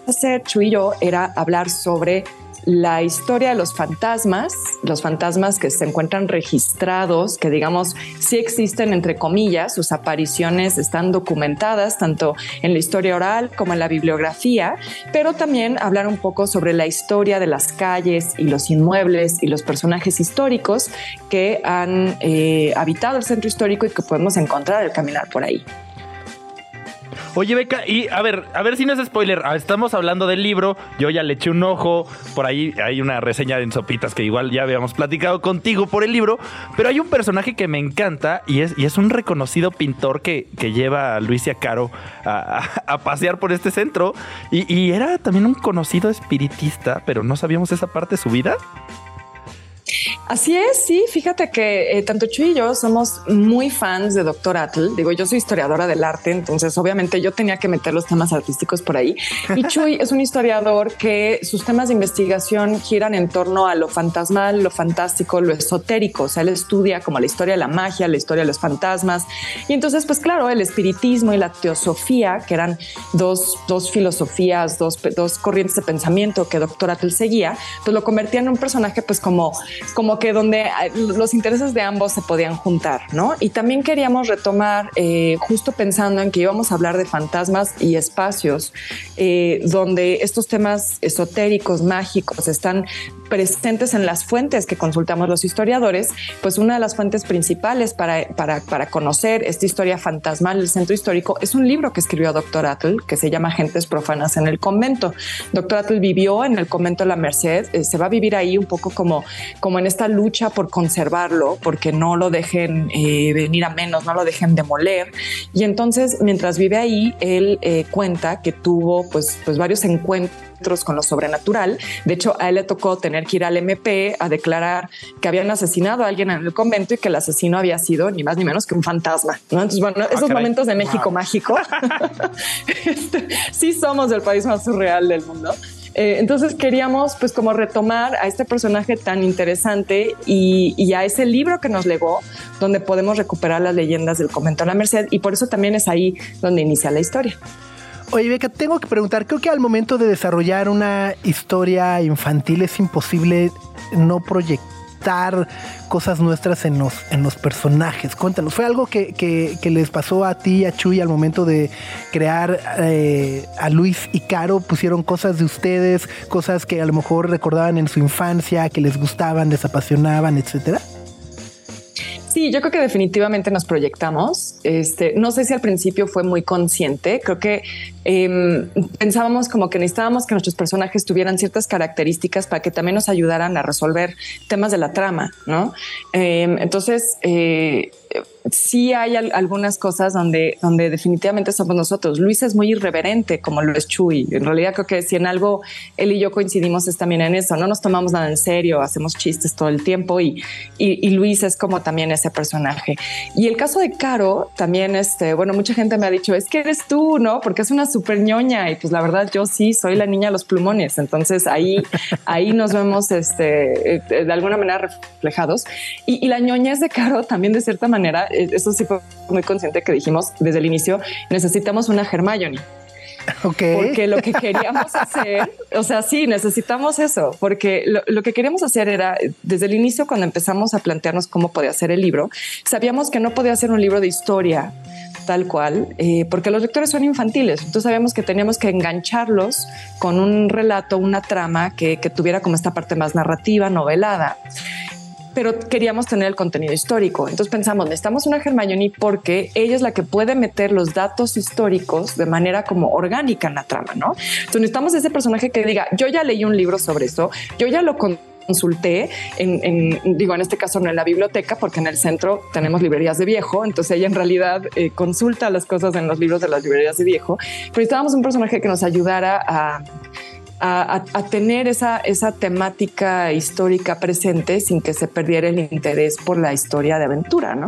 hacer, Chu y yo, era hablar sobre la historia de los fantasmas, los fantasmas que se encuentran registrados, que digamos sí existen entre comillas, sus apariciones están documentadas tanto en la historia oral como en la bibliografía, pero también hablar un poco sobre la historia de las calles y los inmuebles y los personajes históricos que han eh, habitado el centro histórico y que podemos encontrar al caminar por ahí. Oye, Beca, y a ver, a ver si no es spoiler. Ah, Estamos hablando del libro. Yo ya le eché un ojo. Por ahí hay una reseña en Sopitas que igual ya habíamos platicado contigo por el libro. Pero hay un personaje que me encanta y es, y es un reconocido pintor que, que lleva a Luis y a Caro a, a- a pasear por este centro. Y era también un conocido espiritista, pero no sabíamos esa parte de su vida. Así es, sí, fíjate que eh, tanto Chuy y yo somos muy fans de Doctor Atle. Digo, yo soy historiadora del arte, entonces obviamente yo tenía que meter los temas artísticos por ahí. Y [LAUGHS] Chuy es un historiador que sus temas de investigación giran en torno a lo fantasmal, lo fantástico, lo esotérico. O sea, él estudia como la historia de la magia, la historia de los fantasmas. Y entonces, pues claro, el espiritismo y la teosofía, que eran dos, dos filosofías, dos, dos corrientes de pensamiento que Doctor Atle seguía, pues lo convertía en un personaje pues como, como que donde los intereses de ambos se podían juntar, ¿no? Y también queríamos retomar, eh, justo pensando en que íbamos a hablar de fantasmas y espacios, eh, donde estos temas esotéricos, mágicos, están presentes en las fuentes que consultamos los historiadores, pues una de las fuentes principales para, para, para conocer esta historia fantasmal del centro histórico es un libro que escribió Doctor Atle, que se llama Gentes Profanas en el Convento. Doctor Atle vivió en el convento La Merced, eh, se va a vivir ahí un poco como, como en esta lucha por conservarlo, porque no lo dejen eh, venir a menos, no lo dejen demoler. Y entonces, mientras vive ahí, él eh, cuenta que tuvo pues, pues varios encuentros con lo sobrenatural. De hecho, a él le tocó tener que ir al MP a declarar que habían asesinado a alguien en el convento y que el asesino había sido ni más ni menos que un fantasma. ¿no? Entonces, bueno, esos caray. momentos de México mágico, [LAUGHS] este, sí somos el país más surreal del mundo. Eh, entonces queríamos pues como retomar a este personaje tan interesante y, a ese libro que nos legó, donde podemos recuperar las leyendas del convento de la Merced y por eso también es ahí donde inicia la historia. Oye, Beca, tengo que preguntar, creo que al momento de desarrollar una historia infantil es imposible no proyectar cosas nuestras en los, en los personajes. Cuéntanos, ¿fue algo que, que, les pasó a ti y a Chuy al momento de crear eh, a Luis y Caro? ¿Pusieron cosas de ustedes, cosas que a lo mejor recordaban en su infancia, que les gustaban, les apasionaban, etcétera? Sí, yo creo que definitivamente nos proyectamos. Este, no sé si al principio fue muy consciente. Creo que eh, pensábamos como que necesitábamos que nuestros personajes tuvieran ciertas características para que también nos ayudaran a resolver temas de la trama, ¿no? Eh, entonces, eh, sí hay al algunas cosas donde, donde definitivamente somos nosotros. Luis es muy irreverente, como lo es Chuy. En realidad creo que si en algo él y yo coincidimos es también en eso. No nos tomamos nada en serio, hacemos chistes todo el tiempo y, y, y Luis es como también ese personaje. Y el caso de Caro también, este, bueno, mucha gente me ha dicho, es que eres tú, ¿no? Porque es una súper ñoña y pues la verdad yo sí soy la niña de los plumones. Entonces ahí, ahí nos vemos este, de alguna manera reflejados. Y, y la ñoñez de Caro también de cierta manera, eso sí fue muy consciente que dijimos desde el inicio, necesitamos una Hermione. [LAUGHS] Okay. Porque lo que queríamos [LAUGHS] hacer, o sea, sí, necesitamos eso, porque lo, lo, que queríamos hacer era, desde el inicio, cuando empezamos a plantearnos cómo podía ser el libro, sabíamos que no podía ser un libro de historia tal cual, eh, porque los lectores son infantiles, entonces sabíamos que teníamos que engancharlos con un relato, una trama que, que tuviera como esta parte más narrativa, novelada pero queríamos tener el contenido histórico. Entonces pensamos, necesitamos una Hermione porque ella es la que puede meter los datos históricos de manera como orgánica en la trama, ¿no? Entonces necesitamos ese personaje que diga, yo ya leí un libro sobre eso, yo ya lo consulté en, en, digo en este caso no en la biblioteca porque en el centro tenemos librerías de viejo entonces ella en realidad eh, consulta las cosas en los libros de las librerías de viejo pero necesitábamos un personaje que nos ayudara a a, a, tener esa, esa temática histórica presente sin que se perdiera el interés por la historia de aventura, ¿no?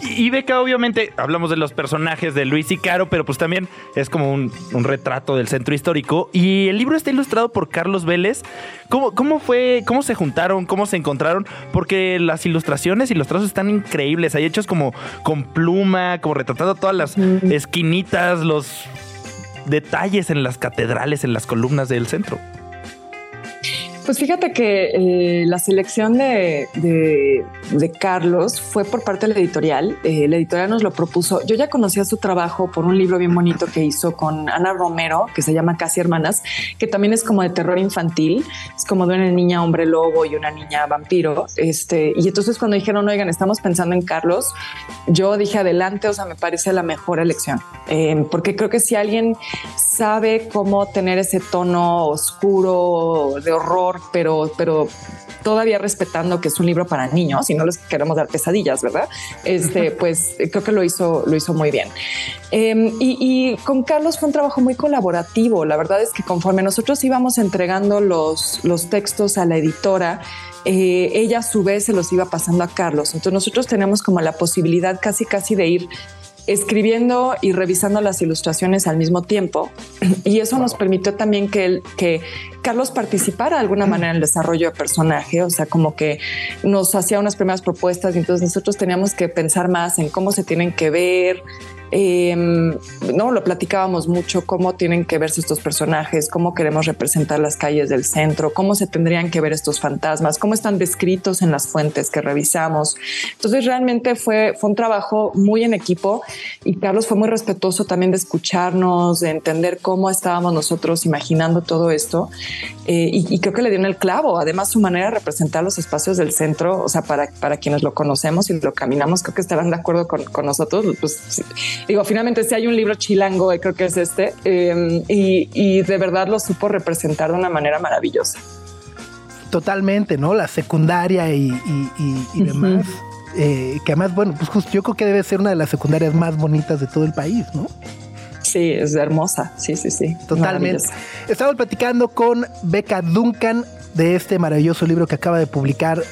Y Beca, obviamente, hablamos de los personajes de Luis y Caro, pero pues también es como un, un, retrato del centro histórico. Y el libro está ilustrado por Carlos Vélez. ¿Cómo, ¿Cómo fue? ¿Cómo se juntaron? ¿Cómo se encontraron? Porque las ilustraciones y los trazos están increíbles. Hay hechos como con pluma, como retratando todas las esquinitas, los detalles en las catedrales, en las columnas del centro. Pues fíjate que eh, la selección de, Carlos fue por parte de la editorial. Eh, la editorial nos lo propuso. Yo ya conocía su trabajo por un libro bien bonito que hizo con Ana Romero, que se llama Casi Hermanas, que también es como de terror infantil. Es como de una niña hombre lobo y una niña vampiro. Este, y entonces cuando dijeron, oigan, estamos pensando en Carlos, yo dije adelante, o sea, me parece la mejor elección. Eh, porque creo que si alguien sabe cómo tener ese tono oscuro de horror, pero, pero todavía respetando que es un libro para niños y no les queremos dar pesadillas, ¿verdad? Este, [LAUGHS] pues creo que lo hizo, lo hizo muy bien. Eh, y, y, con Carlos fue un trabajo muy colaborativo. La verdad es que conforme nosotros íbamos entregando los, los textos a la editora, eh, ella a su vez se los iba pasando a Carlos. Entonces nosotros tenemos como la posibilidad casi casi de ir escribiendo y revisando las ilustraciones al mismo tiempo. [CLEARS THROAT] Y eso nos permitió también que, el, que Carlos participara de alguna manera en el desarrollo de personaje, o sea, como que nos hacía unas primeras propuestas y entonces nosotros teníamos que pensar más en cómo se tienen que ver, eh, no lo platicábamos mucho cómo tienen que verse estos personajes, cómo queremos representar las calles del centro, cómo se tendrían que ver estos fantasmas, cómo están descritos en las fuentes que revisamos. Entonces realmente fue, fue un trabajo muy en equipo y Carlos fue muy respetuoso también de escucharnos, de entender cómo estábamos nosotros imaginando todo esto eh, y, y, creo que le dio en el clavo. Además su manera de representar los espacios del centro, o sea, para, para quienes lo conocemos y lo caminamos, creo que estarán de acuerdo con, con nosotros. Pues digo, finalmente si hay un libro chilango, creo que es este, eh, y, y, de verdad lo supo representar de una manera maravillosa. Totalmente, ¿no? La secundaria y, y, y demás. Uh -huh. eh, que además, bueno, pues justo yo creo que debe ser una de las secundarias más bonitas de todo el país, ¿no? Sí, es hermosa. Sí, sí, sí. Totalmente. Estamos platicando con Beca Duncan de este maravilloso libro que acaba de publicar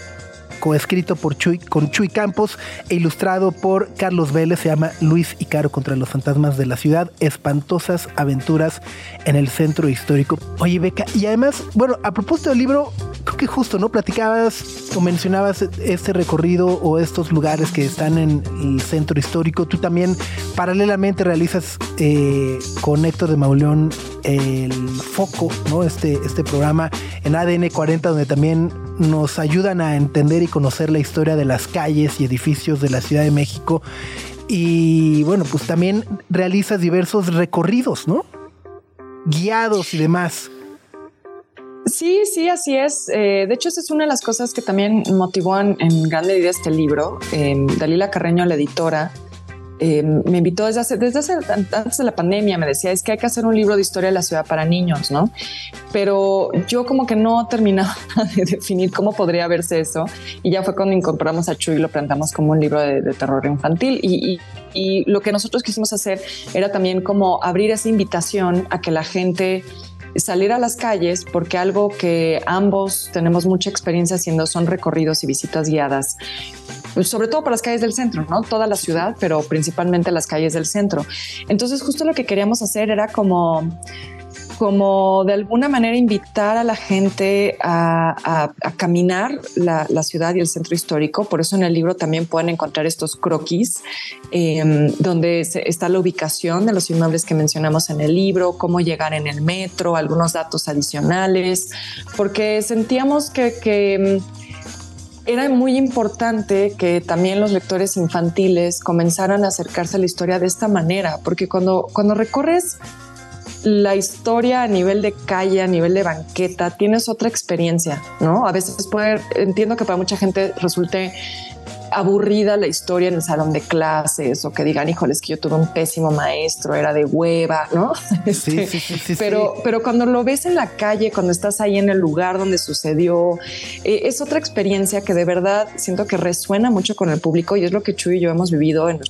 coescrito por Chuy, con Chuy Campos e ilustrado por Carlos Vélez, se llama Luis y Caro contra los fantasmas de la ciudad, espantosas aventuras en el centro histórico. Oye, Beca, y además, bueno, a propósito del libro, creo que justo, ¿no? Platicabas o mencionabas este recorrido o estos lugares que están en el centro histórico. Tú también paralelamente realizas eh, con Héctor de Mauleón el Foco, ¿no? Este, este programa en ADN 40, donde también nos ayudan a entender y conocer la historia de las calles y edificios de la Ciudad de México. Y bueno, pues también realizas diversos recorridos, ¿no? Guiados y demás. Sí, sí, así es. Eh, de hecho, esa es una de las cosas que también motivó en, gran medida este libro. Eh, Dalila Carreño, la editora, eh, me invitó desde hace, desde hace, antes de la pandemia, me decía, es que hay que hacer un libro de historia de la ciudad para niños, ¿no? Pero yo como que no terminaba [LAUGHS] de definir cómo podría verse eso. Y ya fue cuando incorporamos a Chuy y lo plantamos como un libro de, de terror infantil. Y, y, y lo que nosotros quisimos hacer era también como abrir esa invitación a que la gente salir a las calles porque algo que ambos tenemos mucha experiencia haciendo son recorridos y visitas guiadas sobre todo para las calles del centro, no toda la ciudad, pero principalmente las calles del centro. Entonces, justo lo que queríamos hacer era como como de alguna manera invitar a la gente a, caminar la, ciudad y el centro histórico. Por eso en el libro también pueden encontrar estos croquis, eh, donde está la ubicación de los inmuebles que mencionamos en el libro, cómo llegar en el metro, algunos datos adicionales, porque sentíamos que, que era muy importante que también los lectores infantiles comenzaran a acercarse a la historia de esta manera, porque cuando, cuando recorres la historia a nivel de calle, a nivel de banqueta, tienes otra experiencia, ¿no? A veces puede, entiendo que para mucha gente resulte aburrida la historia en el salón de clases o que digan, híjoles, que yo tuve un pésimo maestro, era de hueva, ¿no? [LAUGHS] Sí, sí, sí, sí pero, pero cuando lo ves en la calle, cuando estás ahí en el lugar donde sucedió, eh, es otra experiencia que de verdad siento que resuena mucho con el público y es lo que Chuy y yo hemos vivido en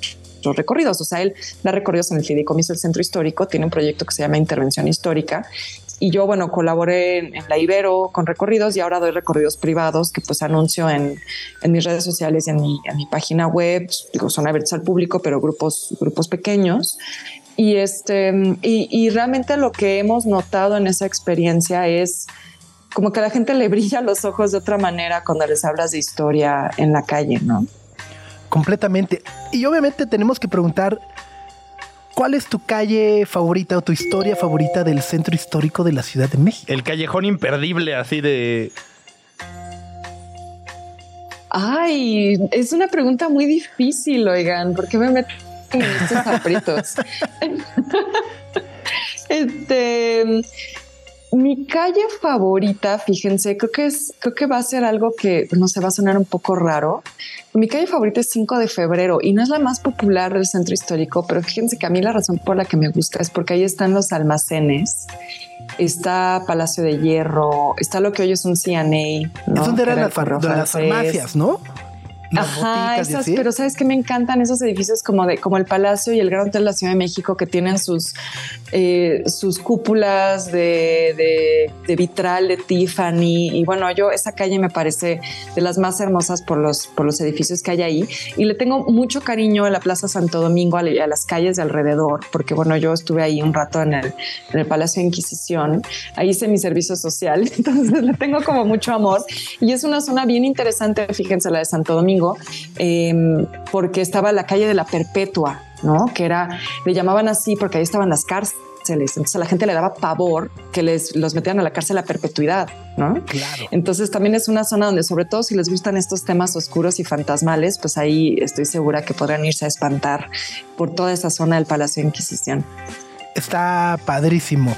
nuestros recorridos. O sea, él da recorridos en el Fideicomiso del Centro Histórico, tiene un proyecto que se llama Intervención Histórica y yo, bueno, colaboré en, en, la Ibero con recorridos y ahora doy recorridos privados que pues anuncio en, en mis redes sociales y en mi, en mi página web. Digo, son abiertos al público, pero grupos, grupos pequeños. Y, este, y, y realmente lo que hemos notado en esa experiencia es como que a la gente le [LAUGHS] brilla los ojos de otra manera cuando les hablas de historia en la calle, ¿no? Completamente. Y obviamente tenemos que preguntar ¿Cuál es tu calle favorita o tu historia favorita del centro histórico de la Ciudad de México? El callejón imperdible, así de. Ay, es una pregunta muy difícil, oigan, porque me meten en estos [LAUGHS] aprietos. [LAUGHS] este. Mi calle favorita, fíjense, creo que es, creo que va a ser algo que no se va a sonar un poco raro. Mi calle favorita es 5 de febrero y no es la más popular del centro histórico, pero fíjense que a mí la razón por la que me gusta es porque ahí están los almacenes, está Palacio de Hierro, está lo que hoy es un CNA. ¿no? Es donde eran las, las farmacias, ¿no? Ajá, esas, pero sabes que me encantan esos edificios como de como el Palacio y el Gran Hotel de la Ciudad de México que tienen sus eh, sus cúpulas de, de, vitral de Tiffany. Y bueno yo esa calle me parece de las más hermosas por los por los edificios que hay ahí. Y le tengo mucho cariño a la Plaza Santo Domingo a, las calles de alrededor porque bueno yo estuve ahí un rato en el, en el Palacio de Inquisición. Ahí hice mi servicio social [LAUGHS] entonces le tengo como mucho amor. Y es una zona bien interesante fíjense la de Santo Domingo Em, porque estaba la calle de la Perpetua, ¿no? Que era, le llamaban así porque ahí estaban las cárceles. Entonces a la gente le daba pavor que les los metieran a la cárcel a perpetuidad, ¿no? Claro. Entonces también es una zona donde, sobre todo si les gustan estos temas oscuros y fantasmales, pues ahí estoy segura que podrán irse a espantar por toda esa zona del Palacio de Inquisición. Está padrísimo.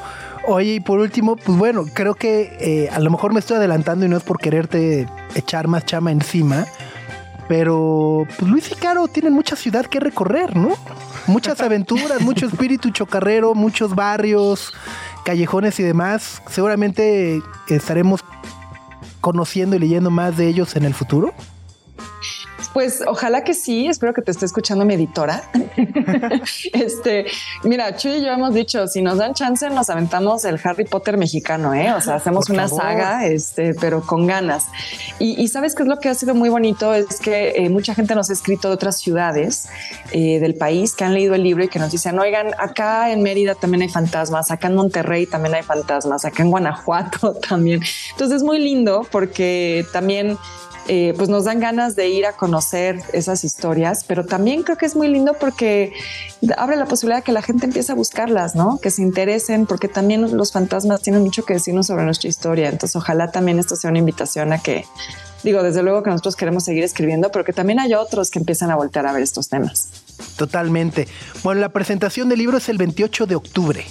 Oye, y por último, pues bueno, creo que eh, a lo mejor me estoy adelantando y no es por quererte echar más chama encima, pero pues Luis y Caro tienen mucha ciudad que recorrer, ¿no? Muchas aventuras, mucho espíritu chocarrero, muchos barrios, callejones y demás. Seguramente estaremos conociendo y leyendo más de ellos en el futuro. Pues ojalá que sí, espero que te esté escuchando mi editora. [LAUGHS] este, mira, Chuy y yo hemos dicho, si nos dan chance, nos aventamos el Harry Potter mexicano, ¿eh? O sea, hacemos una saga, este, pero con ganas. Y, sabes qué es lo que ha sido muy bonito, es que eh, mucha gente nos ha escrito de otras ciudades eh, del país que han leído el libro y que nos dicen, oigan, acá en Mérida también hay fantasmas, acá en Monterrey también hay fantasmas, acá en Guanajuato [LAUGHS] también. Entonces es muy lindo porque también eh, pues nos dan ganas de ir a conocer esas historias, pero también creo que es muy lindo porque abre la posibilidad de que la gente empiece a buscarlas, ¿no? Que se interesen, porque también los fantasmas tienen mucho que decirnos sobre nuestra historia. Entonces, ojalá también esto sea una invitación a que, digo, desde luego que nosotros queremos seguir escribiendo, pero que también haya otros que empiecen a voltear a ver estos temas. Totalmente. Bueno, la presentación del libro es el 28 de octubre.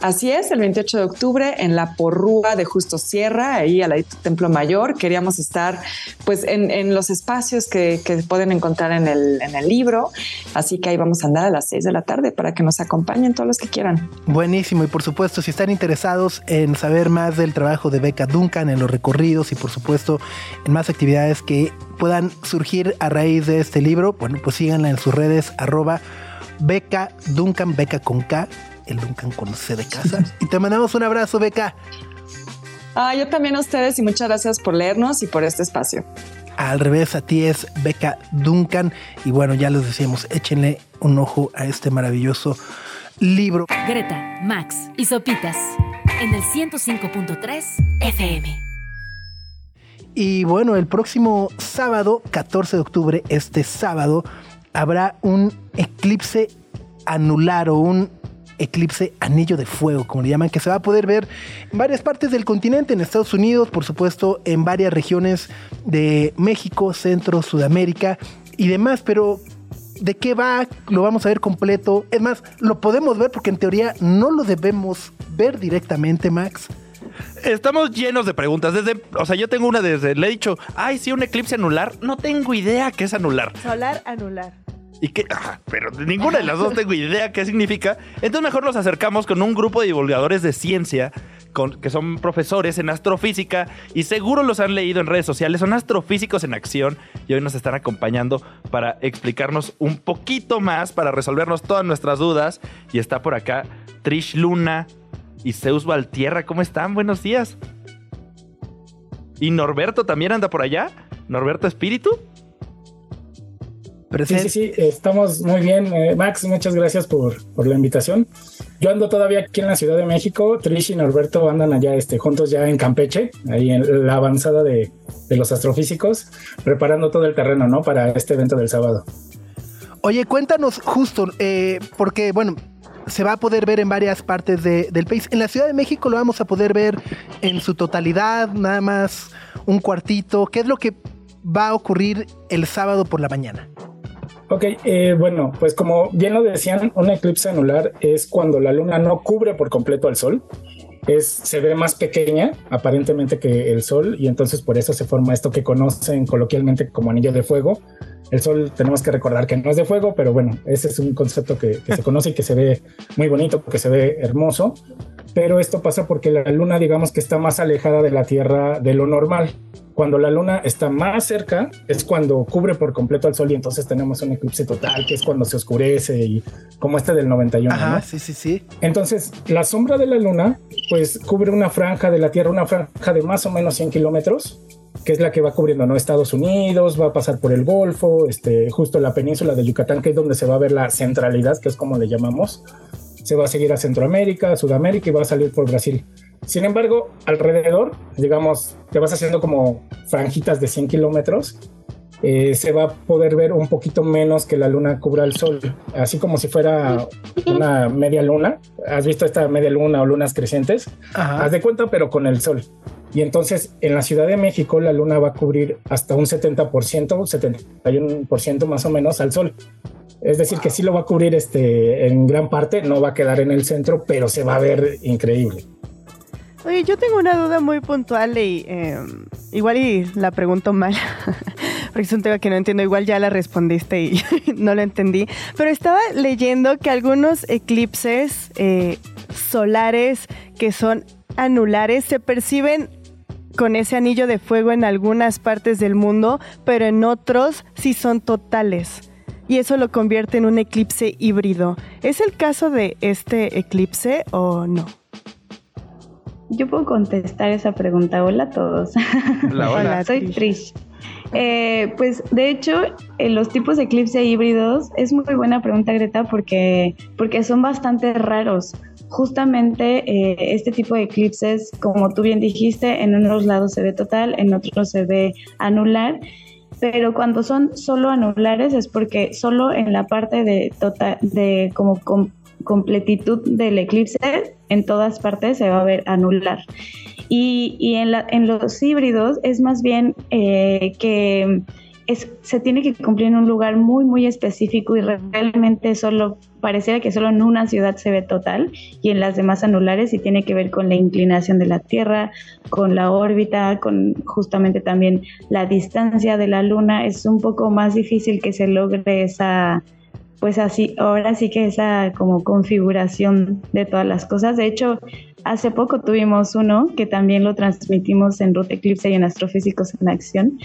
Así es, el 28 de octubre en la Porrúa de Justo Sierra, ahí al Templo Mayor. Queríamos estar pues en, los espacios que, pueden encontrar en el, libro. Así que ahí vamos a andar a las 6 de la tarde para que nos acompañen todos los que quieran. Buenísimo. Y por supuesto, si están interesados en saber más del trabajo de Beca Duncan, en los recorridos y por supuesto en más actividades que puedan surgir a raíz de este libro, bueno, pues síganla en sus redes arroba Beca Duncan, Beca con K el Duncan con C de casa. y te mandamos un abrazo, Beca. Ah, yo también a ustedes y muchas gracias por leernos y por este espacio. Al revés, a ti es Beca Duncan. Y bueno, ya les decíamos, échenle un ojo a este maravilloso libro. Greta, Max y Sopitas en el 105.3 FM. Y bueno, el próximo sábado, 14 de octubre, este sábado, habrá un eclipse anular o un eclipse anillo de fuego, como le llaman, que se va a poder ver en varias partes del continente, en Estados Unidos, por supuesto, en varias regiones de México, Centro, Sudamérica y demás, pero ¿de qué va? Lo vamos a ver completo. Es más, lo podemos ver porque en teoría no lo debemos ver directamente, Max. Estamos llenos de preguntas. Desde, o sea, yo tengo una desde. Le he dicho, ay, sí, un eclipse anular. No tengo idea qué es anular. Solar anular. Y que, pero ninguna de las dos tengo idea qué significa. Entonces mejor nos acercamos con un grupo de divulgadores de ciencia que son profesores en astrofísica y seguro los han leído en redes sociales. Son astrofísicos en acción y hoy nos están acompañando para explicarnos un poquito más, para resolvernos todas nuestras dudas. Y está por acá Trish Luna y Zeus Valtierra. ¿Cómo están? Buenos días. Y Norberto también anda por allá. Norberto Espíritu. Sí, sí, sí, estamos muy bien. Eh, Max, muchas gracias por, por, la invitación. Yo ando todavía aquí en la Ciudad de México. Trish y Norberto andan allá este, juntos ya en Campeche, ahí en la avanzada de, de los astrofísicos, preparando todo el terreno, ¿no? Para este evento del sábado. Oye, cuéntanos justo, eh, porque, bueno, se va a poder ver en varias partes de, del país. En la Ciudad de México lo vamos a poder ver en su totalidad, nada más un cuartito. ¿Qué es lo que va a ocurrir el sábado por la mañana? Ok, eh, bueno, pues como bien lo decían, un eclipse anular es cuando la luna no cubre por completo al sol. Es, se ve más pequeña aparentemente que el sol y entonces por eso se forma esto que conocen coloquialmente como anillo de fuego, El Sol tenemos que recordar que no es de fuego, pero bueno, ese es un concepto que, que se [LAUGHS] conoce y que se ve muy bonito, que se ve hermoso. Pero esto pasa porque la Luna, digamos que está más alejada de la Tierra de lo normal. Cuando la Luna está más cerca es cuando cubre por completo al Sol y entonces tenemos un eclipse total, que es cuando se oscurece y como este del 91. Ajá, ¿no? sí, sí, sí. Entonces, la sombra de la Luna, pues cubre una franja de la Tierra, una franja de más o menos 100 kilómetros, que es la que va cubriendo ¿no? Estados Unidos, va a pasar por el Golfo, este, justo la península de Yucatán, que es donde se va a ver la centralidad, que es como le llamamos. Se va a seguir a Centroamérica, a Sudamérica y va a salir por Brasil. Sin embargo, alrededor, digamos, te vas haciendo como franjitas de 100 kilómetros, eh, se va a poder ver un poquito menos que la luna cubra el sol, así como si fuera una media luna. ¿Has visto esta media luna o lunas crecientes? Haz de cuenta, pero con el sol. Y entonces en la Ciudad de México la luna va a cubrir hasta un 70%, 71% más o menos al sol. Es decir, que sí lo va a cubrir este, en gran parte, no va a quedar en el centro, pero se va a ver increíble. Oye, yo tengo una duda muy puntual y eh, igual y la pregunto mal, [LAUGHS] porque es un tema que no entiendo, igual ya la respondiste y [LAUGHS] no lo entendí, pero estaba leyendo que algunos eclipses eh, solares que son anulares se perciben con ese anillo de fuego en algunas partes del mundo, pero en otros sí son totales. Y eso lo convierte en un eclipse híbrido. ¿Es el caso de este eclipse o no? Yo puedo contestar esa pregunta. Hola a todos. Hola, hola. Soy Trish. Eh, pues de hecho, en los tipos de eclipse híbridos es muy buena pregunta, Greta, porque, porque son bastante raros. Justamente eh, este tipo de eclipses, como tú bien dijiste, en unos lados se ve total, en otros se ve anular pero cuando son solo anulares es porque solo en la parte de total de como com- completitud del eclipse en todas partes se va a ver anular y, y en, la, en los híbridos es más bien eh, que es, se tiene que cumplir en un lugar muy muy específico y realmente solo pareciera que solo en una ciudad se ve total y en las demás anulares y tiene que ver con la inclinación de la Tierra, con la órbita, con justamente también la distancia de la Luna. Es un poco más difícil que se logre esa, pues así, ahora sí que esa como configuración de todas las cosas. De hecho, hace poco tuvimos uno que también lo transmitimos en Ruta Eclipse y en Astrofísicos en Acción,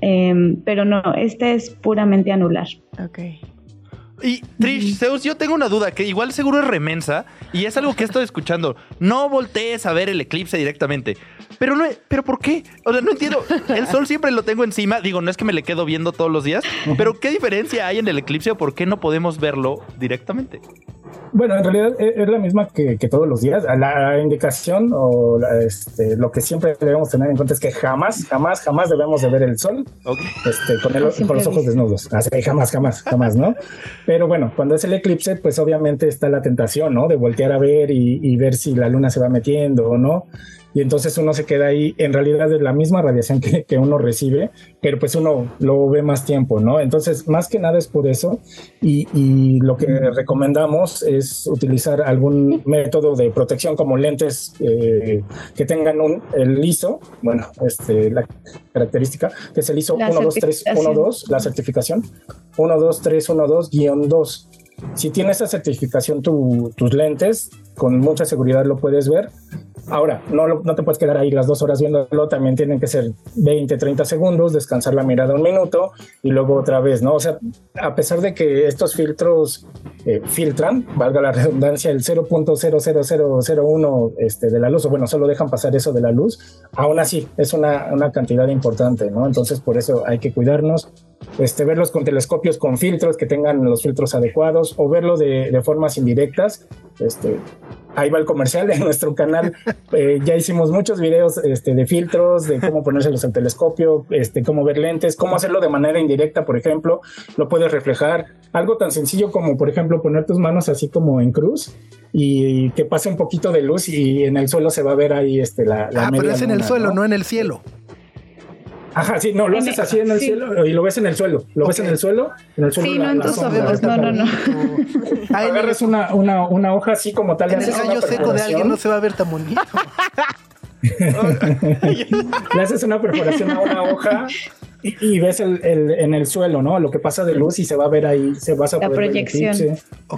Em, pero no, este es puramente anular. Ok. Y Trish, Zeus, yo tengo una duda que igual seguro es remensa y es algo que estoy escuchando. No voltees a ver el eclipse directamente. Pero no, pero ¿por qué? O sea, no entiendo. El sol siempre lo tengo encima. Digo, no es que me le quedo viendo todos los días, pero ¿qué diferencia hay en el eclipse o por qué no podemos verlo directamente? Bueno, en realidad e- es la misma que, que todos los días. La indicación o la- este, lo que siempre debemos tener en cuenta es que jamás, jamás, jamás debemos de ver el sol este, con, el- siempre con los ojos desnudos. Así, jamás, jamás, jamás, ¿no? [LAUGHS] Pero bueno, cuando es el eclipse, pues obviamente está la tentación, ¿no? De voltear a ver y, y ver si la luna se va metiendo o no. Y entonces uno se queda ahí, en realidad es la misma radiación que, que uno recibe, pero pues uno lo ve más tiempo, ¿no? Entonces, más que nada es por eso. Y, y lo que recomendamos es utilizar algún método de protección como lentes eh, que tengan un, el ISO, bueno, este, la característica, que es el ISO La 12312, la certificación 12312-2. Si tiene esa certificación tu- tus lentes, con mucha seguridad lo puedes ver. Ahora, no, no te puedes quedar ahí las dos horas viéndolo, también tienen que ser 20, 30 segundos, descansar la mirada un minuto y luego otra vez, ¿no? O sea, a pesar de que estos filtros eh, filtran, valga la redundancia, el 0.00001 este, de la luz, o bueno, solo dejan pasar eso de la luz, aún así es una, una cantidad importante, ¿no? Entonces, por eso hay que cuidarnos, este, verlos con telescopios con filtros que tengan los filtros adecuados o verlo de, de formas indirectas. Este, ahí va el comercial en nuestro canal. Eh, ya hicimos muchos videos este, de filtros, de cómo ponérselos al telescopio, este, cómo ver lentes, cómo hacerlo de manera indirecta, por ejemplo. Lo puedes reflejar. Algo tan sencillo como, por ejemplo, poner tus manos así como en cruz y que pase un poquito de luz y en el suelo se va a ver ahí este, la, la Ah, pero es en el suelo, ¿no? no en el cielo. Ajá, sí, no, lo En haces el- así en el sí. cielo y lo ves en el suelo. Lo ves en el suelo, en el suelo. Sí, la- no, entonces sabemos, no, no, no. Agarras una, una, una hoja así como tal. En el gallo seco de alguien no se va a ver tan bonito. [LAUGHS] [LAUGHS] Le haces una perforación a una hoja Y, y ves el, el- en el suelo, ¿no? Lo que pasa de luz y se va a ver ahí, se vas a La ver proyección.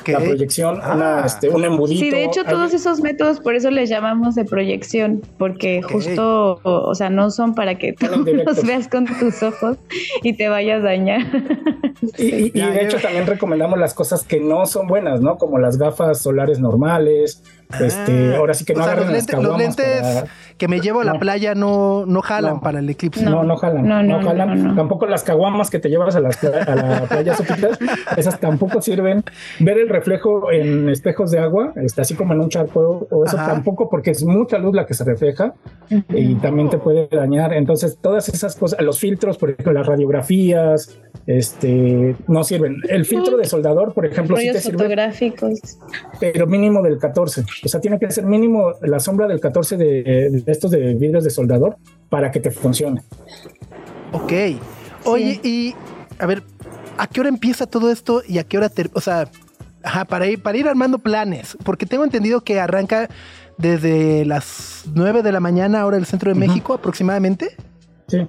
La proyección, Ah. una, este, un embudito. Sí, de hecho Hay- todos esos métodos por eso les llamamos de proyección, porque justo, o, o sea, no son para que tú los [LAUGHS] veas con tus ojos y te vayas a dañar. [LAUGHS] Y, y- y de hecho también recomendamos las cosas que no son buenas, ¿no? Como las gafas solares normales. Este, ahora sí que no Ah, o sea, agarren los las lentes, los caguamas lentes para- que me llevo a la No. playa no, no jalan No. para el eclipse. No, no jalan, No, no, no, jalan. no, no. Tampoco las caguamas que te llevas a, las pla- a la playa sopitas, [LAUGHS] esas tampoco sirven. Ver el reflejo en espejos de agua, está así como en un charco, o eso Ajá. tampoco, porque es mucha luz la que se refleja y también te puede dañar. Entonces, todas esas cosas, los filtros, por ejemplo, las radiografías, este, no sirven. El filtro de soldador, por ejemplo, sí te sirve fotográficos. pero mínimo del 14. O sea, tiene que ser mínimo la sombra del 14 de, de estos de vidrios de soldador para que te funcione. Ok. Oye, y a ver, ¿a qué hora empieza todo esto y a qué hora ter- o sea, ajá, para ir para ir armando planes, porque tengo entendido que arranca desde las 9 de la mañana ahora el centro de México aproximadamente. Sí.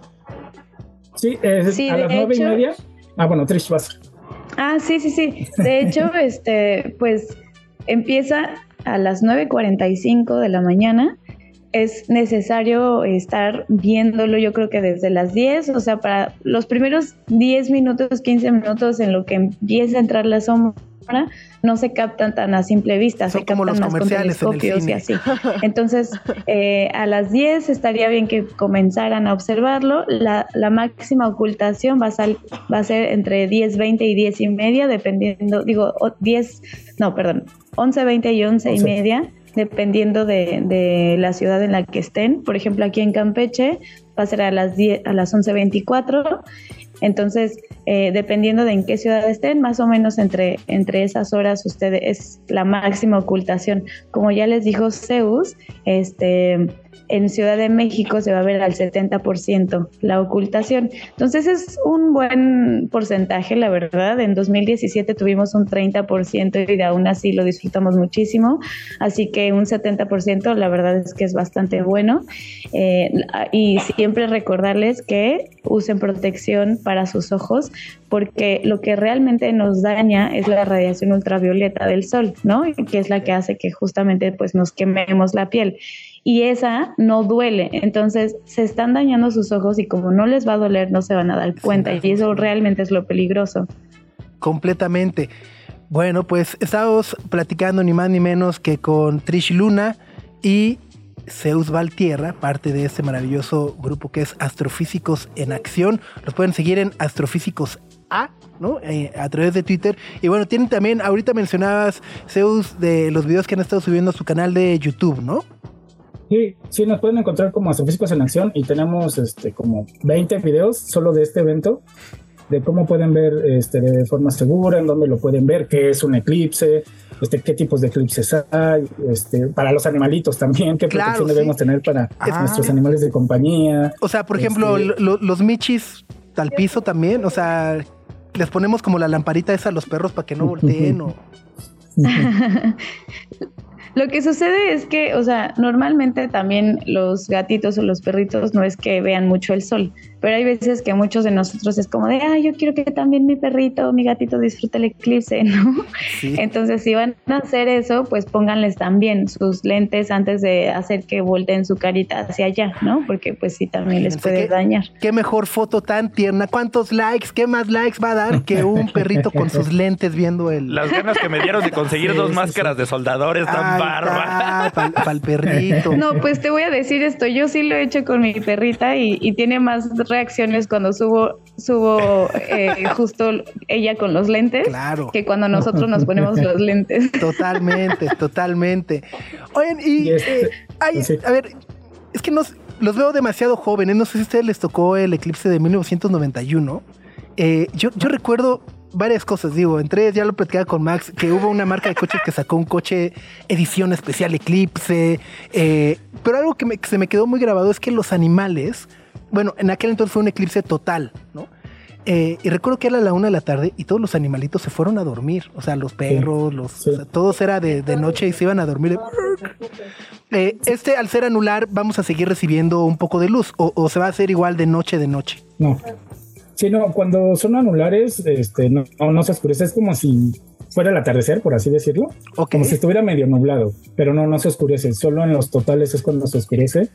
Sí, es Sí, a las nueve y media. Ah, bueno, Trish, vas. Ah, sí, sí, sí. De hecho, [LAUGHS] este, pues empieza a las 9.45 de la mañana. Es necesario estar viéndolo, yo creo que desde las 10, o sea, para los primeros 10 minutos, 15 minutos en lo que empieza a entrar la sombra, no se captan tan a simple vista, Son se como captan los más con comerciales en el telescopios y cine. así. [LAUGHS] Entonces, eh, a las 10 estaría bien que comenzaran a observarlo. La, la máxima ocultación va a, sal- va a ser entre 10, 20 y 10 y media, dependiendo, digo, o 10, no, perdón, 11, 20 y 11 y Once. media, dependiendo de, de la ciudad en la que estén. Por ejemplo, aquí en Campeche va a ser a las, 10, a las 11.24. Entonces, eh, dependiendo de en qué ciudad estén, más o menos entre, entre esas horas ustedes es la máxima ocultación. Como ya les dijo Zeus, este, en Ciudad de México se va a ver al 70% la ocultación. Entonces es un buen porcentaje, la verdad. En 2017 tuvimos un 30% y aún así lo disfrutamos muchísimo. Así que un 70% la verdad es que es bastante bueno. Eh, y siempre recordarles que usen protección para sus ojos porque lo que realmente nos daña es la radiación ultravioleta del sol, ¿no? Que es la que hace que justamente pues nos quememos la piel y esa no duele. Entonces se están dañando sus ojos y como no les va a doler, no se van a dar cuenta. Y eso realmente es lo peligroso. Completamente. Bueno, pues estamos platicando ni más ni menos que con Trish Luna y Zeus Valtierra, parte de este maravilloso grupo que es Astrofísicos en Acción. Los pueden seguir en Astrofísicos A, ¿no? Eh, a través de Twitter. Y bueno, tienen también, ahorita mencionabas, Zeus, de los videos que han estado subiendo a su canal de YouTube, ¿no? Sí, sí, nos pueden encontrar como Astrofísicos en Acción y tenemos este, como 20 videos solo de este evento, de cómo pueden ver este, de forma segura, en dónde lo pueden ver, qué es un eclipse, este, qué tipos de eclipses hay, este, para los animalitos también, qué Claro, protección sí. debemos tener para Ah. nuestros animales de compañía. O sea, por ejemplo, Este- lo- lo- los michis al piso también, o sea, les ponemos como la lamparita esa a los perros para que no [LAUGHS] volteen o... [LAUGHS] Lo que sucede es que, o sea, normalmente también los gatitos o los perritos no es que vean mucho el sol, pero hay veces que muchos de nosotros es como de, ah, yo quiero que también mi perrito o mi gatito disfrute el eclipse, [LAUGHS] ¿no? Entonces, si van a hacer eso, pues pónganles también sus lentes antes de hacer que volteen su carita hacia allá, ¿no? Porque pues sí, también les puede qué- dañar. Qué mejor foto tan tierna. ¿Cuántos likes? ¿Qué más likes va a dar que un perrito con sus [LAUGHS] lentes viendo el... Las ganas que me dieron de conseguir Sí, dos sí, máscaras de soldadores tan bárbaras. Para el perrito. No, pues te voy a decir esto, yo sí lo he hecho con mi perrita y, y tiene más reacciones cuando subo, subo eh, [LAUGHS] justo ella con los lentes que cuando nosotros nos ponemos los [LAUGHS] lentes. Totalmente, totalmente. Oigan, y, este, eh, a ver, es que nos, los veo demasiado jóvenes. No sé si a ustedes les tocó el eclipse de 1991. Eh, yo, yo recuerdo varias cosas, digo, entre ellas ya lo platicaba con Max, que hubo una marca de coches que sacó un coche edición especial Eclipse, eh, pero algo que, me- que se me quedó muy grabado es que los animales, bueno, en aquel entonces fue un eclipse total, ¿no? Eh, y recuerdo que era la una de la tarde y todos los animalitos se fueron a dormir. O sea, los perros, los, o sea, todos era de, de noche y se iban a dormir. Eh, este, al ser anular, vamos a seguir recibiendo un poco de luz o, o se va a hacer igual de noche de noche. No, Sí, no, cuando son anulares, este, no, no, no se oscurece, es como si fuera el atardecer, por así decirlo, como si estuviera medio nublado, pero no, no se oscurece, solo en los totales es cuando se oscurece.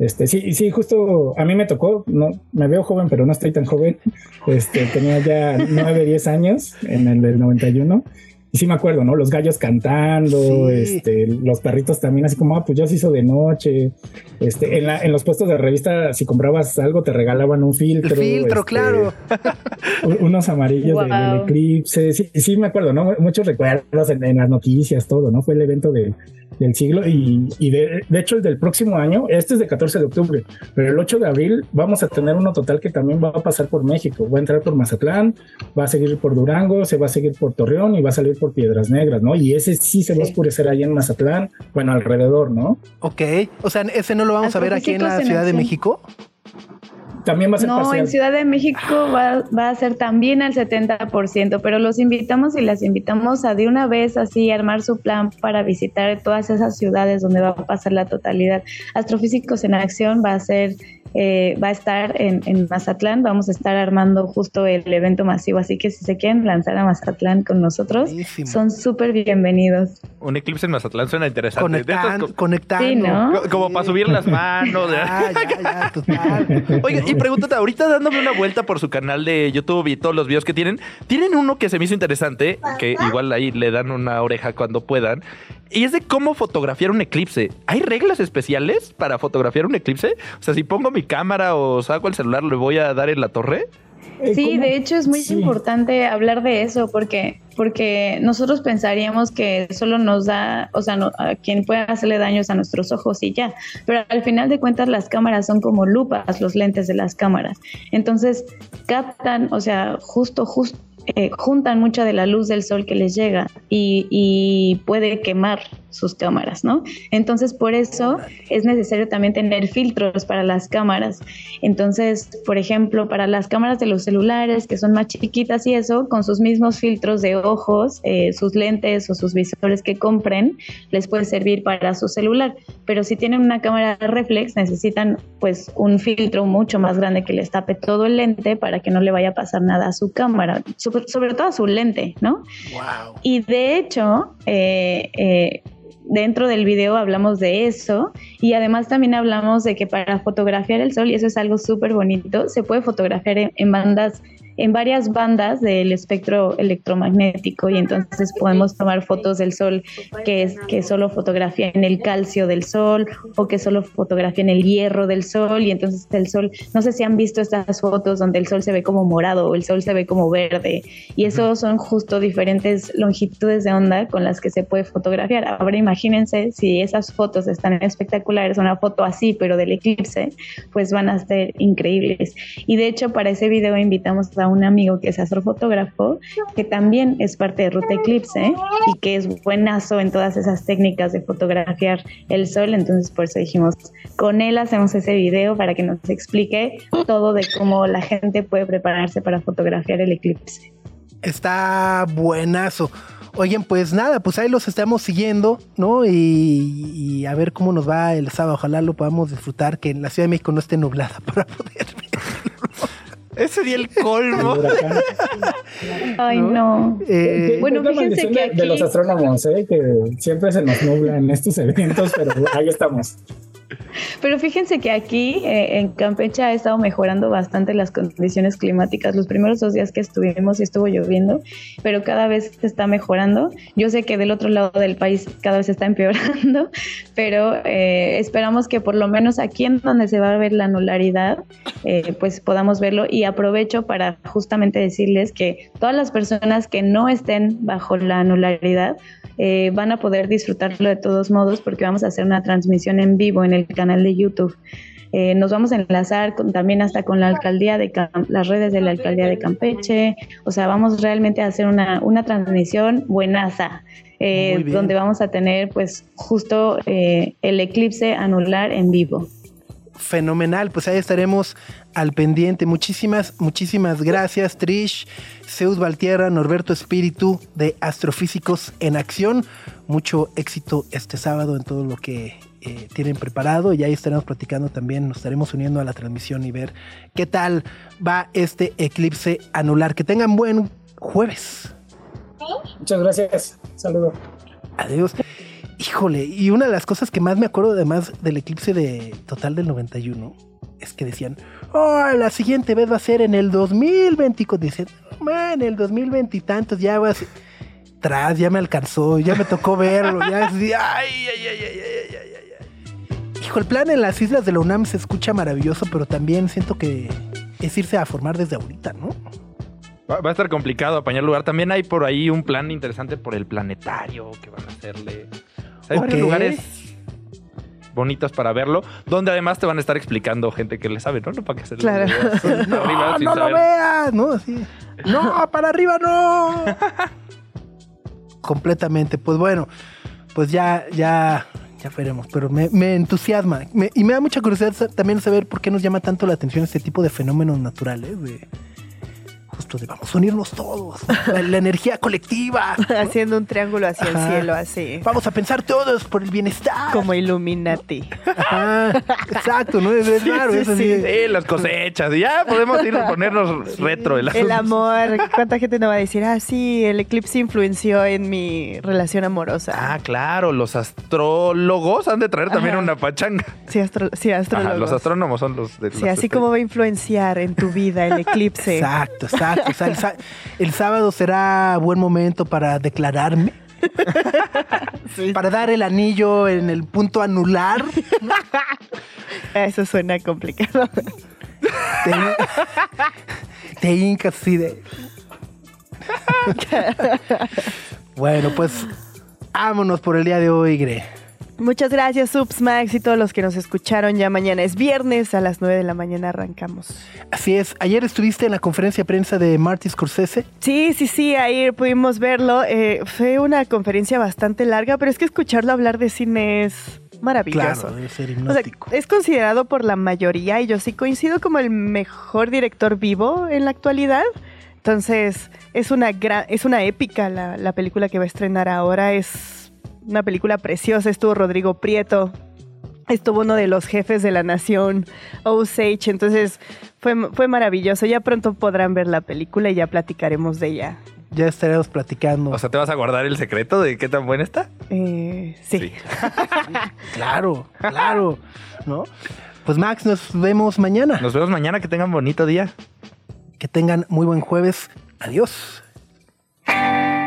Este, sí, sí, justo a mí me tocó, no, me veo joven, pero no estoy tan joven. Este, tenía ya 9, 10 años en el del 91 y sí me acuerdo, ¿no? Los gallos cantando, este, los perritos también, así como, ah, pues ya se hizo de noche. Este, en, la, en los puestos de revista, si comprabas algo, te regalaban un filtro. El filtro, este, claro. [LAUGHS] unos amarillos Wow. del, del eclipse. Sí, sí me acuerdo, ¿no? Muchos recuerdos en, en las noticias, todo, ¿no? Fue el evento de- del siglo y, y de, de hecho el del próximo año, este es de 14 de octubre, pero el 8 de abril vamos a tener uno total que también va a pasar por México. Va a entrar por Mazatlán, va a seguir por Durango, se va a seguir por Torreón y va a salir por Piedras Negras, ¿no? Y ese sí se va a oscurecer ahí en Mazatlán, bueno, alrededor, ¿no? Ok, o sea, ese no lo vamos a ver aquí en la Ciudad de. México. También va a ser No, parcial. en Ciudad de México va, va a ser también al 70%, pero los invitamos y las invitamos a de una vez así armar su plan para visitar todas esas ciudades donde va a pasar la totalidad. Astrofísicos en Acción va a ser, eh, va a estar en, en Mazatlán, vamos a estar armando justo el evento masivo, así que si se quieren lanzar a Mazatlán con nosotros, son súper bienvenidos. Un eclipse en Mazatlán suena interesante. Estos Conectando, co- conectando. Sí, ¿no? co- Como para subir las manos. [LAUGHS] Ah, ya, ya, total. [LAUGHS] Oiga, y pregúntate, ahorita dándome una vuelta por su canal de YouTube y todos los videos que tienen, tienen uno que se me hizo interesante, que igual ahí le dan una oreja cuando puedan, y es de cómo fotografiar un eclipse. ¿Hay reglas especiales para fotografiar un eclipse? O sea, si pongo mi cámara o saco el celular, ¿le voy a dar en la torre? Sí, de hecho es muy importante hablar de eso porque porque nosotros pensaríamos que solo nos da, o sea, no- a quien puede hacerle daños a nuestros ojos y ya, pero al final de cuentas las cámaras son como lupas, los lentes de las cámaras. Entonces captan, o sea, justo justo eh, juntan mucha de la luz del sol que les llega y, y puede quemar sus cámaras, ¿no? Entonces, por eso es necesario también tener filtros para las cámaras. Entonces, por ejemplo, para las cámaras de los celulares, que son más chiquitas y eso, con sus mismos filtros de ojos, eh, sus lentes o sus visores que compren, les puede servir para su celular. Pero si tienen una cámara reflex, necesitan pues un filtro mucho más grande que les tape todo el lente para que no le vaya a pasar nada a su cámara, sobre, sobre todo a su lente, ¿no? Y de hecho, eh, eh, dentro del video hablamos de eso y además también hablamos de que para fotografiar el sol, y eso es algo súper bonito, se puede fotografiar en, en bandas en varias bandas del espectro electromagnético y entonces podemos tomar fotos del sol que es que solo fotografían el calcio del sol o que solo fotografían el hierro del sol y entonces el sol, no sé si han visto estas fotos donde el sol se ve como morado o el sol se ve como verde y eso son justo diferentes longitudes de onda con las que se puede fotografiar. Ahora imagínense si esas fotos están espectaculares, una foto así pero del eclipse, pues van a ser increíbles. Y de hecho para ese video invitamos a un amigo que es astrofotógrafo, que también es parte de Ruta Eclipse y que es buenazo en todas esas técnicas de fotografiar el sol. Entonces, por eso dijimos, con él hacemos ese video para que nos explique todo de cómo la gente puede prepararse para fotografiar el eclipse. Está buenazo. Oigan, pues nada, pues ahí los estamos siguiendo, ¿no? Y, a ver cómo nos va el sábado. Ojalá lo podamos disfrutar, que en la Ciudad de México no esté nublada [LAUGHS] para poder Ese sería el colmo. Ay, no. Eh, bueno, fíjense que de- aquí... de los astrónomos, ¿eh? que siempre se nos nubla en estos eventos, pero ahí estamos. Pero fíjense que aquí eh, en Campeche ha estado mejorando bastante las condiciones climáticas. Los primeros dos días que estuvimos sí estuvo lloviendo, pero cada vez se está mejorando. Yo sé que del otro lado del país cada vez está [LAUGHS] empeorando, pero eh, esperamos que por lo menos aquí en donde se va a ver la anularidad, eh, pues podamos verlo. Y aprovecho para justamente decirles que todas las personas que no estén bajo la anularidad, eh, van a poder disfrutarlo de todos modos porque vamos a hacer una transmisión en vivo en el canal de YouTube. Eh, nos vamos a enlazar con- también hasta con la alcaldía de Cam- las redes de la alcaldía de Campeche. O sea, vamos realmente a hacer una, una transmisión buenaza, eh, donde vamos a tener pues justo eh, el eclipse anular en vivo. Fenomenal, pues ahí estaremos al pendiente. Muchísimas, muchísimas gracias, Trish, Zeus Valtierra, Norberto Espíritu de Astrofísicos en Acción. Mucho éxito este sábado en todo lo que eh, tienen preparado y ahí estaremos platicando también, nos estaremos uniendo a la transmisión y ver qué tal va este eclipse anular. Que tengan buen jueves. Muchas gracias. Saludos. Adiós. Híjole, y una de las cosas que más me acuerdo además del eclipse de total del 91 es que decían, oh, la siguiente vez va a ser en el 2024. Dicen, oh, man, en el 2020 y tantos ya va. Tras, ya me alcanzó, ya me tocó verlo, ya es, ay, ay, ay, ay, ay, ay. ay. Hijo, el plan en las islas de la UNAM se escucha maravilloso, pero también siento que es irse a formar desde ahorita, ¿no? Va, va a estar complicado apañar lugar. También hay por ahí un plan interesante por el planetario que van a hacerle. Hay varios lugares bonitos para verlo, donde además te van a estar explicando gente que le sabe, ¿no? No para que se le arriba No, no lo veas, ¿no? No, [LAUGHS] para arriba no. [LAUGHS] Completamente. Pues bueno, pues ya, ya, ya veremos. Pero me, me entusiasma. Me- y me da mucha curiosidad también saber por qué nos llama tanto la atención este tipo de fenómenos naturales. De, justo de vamos a unirnos todos. La, la energía colectiva. [LAUGHS] Haciendo un triángulo hacia Ajá. el cielo, así. Vamos a pensar todos por el bienestar. Como Illuminati. Ajá, exacto, ¿no? Es, es Sí, raro. sí, es así sí. de- Sí, las cosechas. Y ya podemos ir a ponernos retro. El, amor. ¿Cuánta gente no va a decir, ah, sí, el eclipse influenció en mi relación amorosa? Ah, claro, los astrólogos han de traer también Ajá. una pachanga. Sí, astro sí Ajá, astrólogos. los astrónomos son los de Sí, así como va a influenciar en tu vida el eclipse. Exacto, exacto. O sea, el, sábado será buen momento para declararme. [LAUGHS] Para dar el anillo en el punto anular. Eso suena complicado. Te, te hincas así de. [LAUGHS] bueno, pues vámonos por el día de hoy, Gre. Muchas gracias, Subs Max y todos los que nos escucharon. Ya mañana es viernes, a las 9 de la mañana arrancamos. Así es, ayer estuviste en la conferencia de prensa de Marty Scorsese. Sí, sí, sí, ahí pudimos verlo. Eh, fue una conferencia bastante larga, pero es que escucharlo hablar de cine es maravilloso. Claro, debe ser O sea, es considerado por la mayoría, y yo sí coincido como el mejor director vivo en la actualidad. Entonces, es una gran, es una épica la, la película que va a estrenar ahora. Es una película preciosa. Estuvo Rodrigo Prieto. Estuvo uno de los jefes de la nación, Osage. Entonces, fue, fue maravilloso. Ya pronto podrán ver la película y ya platicaremos de ella. Ya estaremos platicando. O sea, ¿te vas a guardar el secreto de qué tan buena está? Eh, sí. [LAUGHS] Claro, claro. ¿No? Pues Max, nos vemos mañana. Nos vemos mañana. Que tengan bonito día. Que tengan muy buen jueves. Adiós.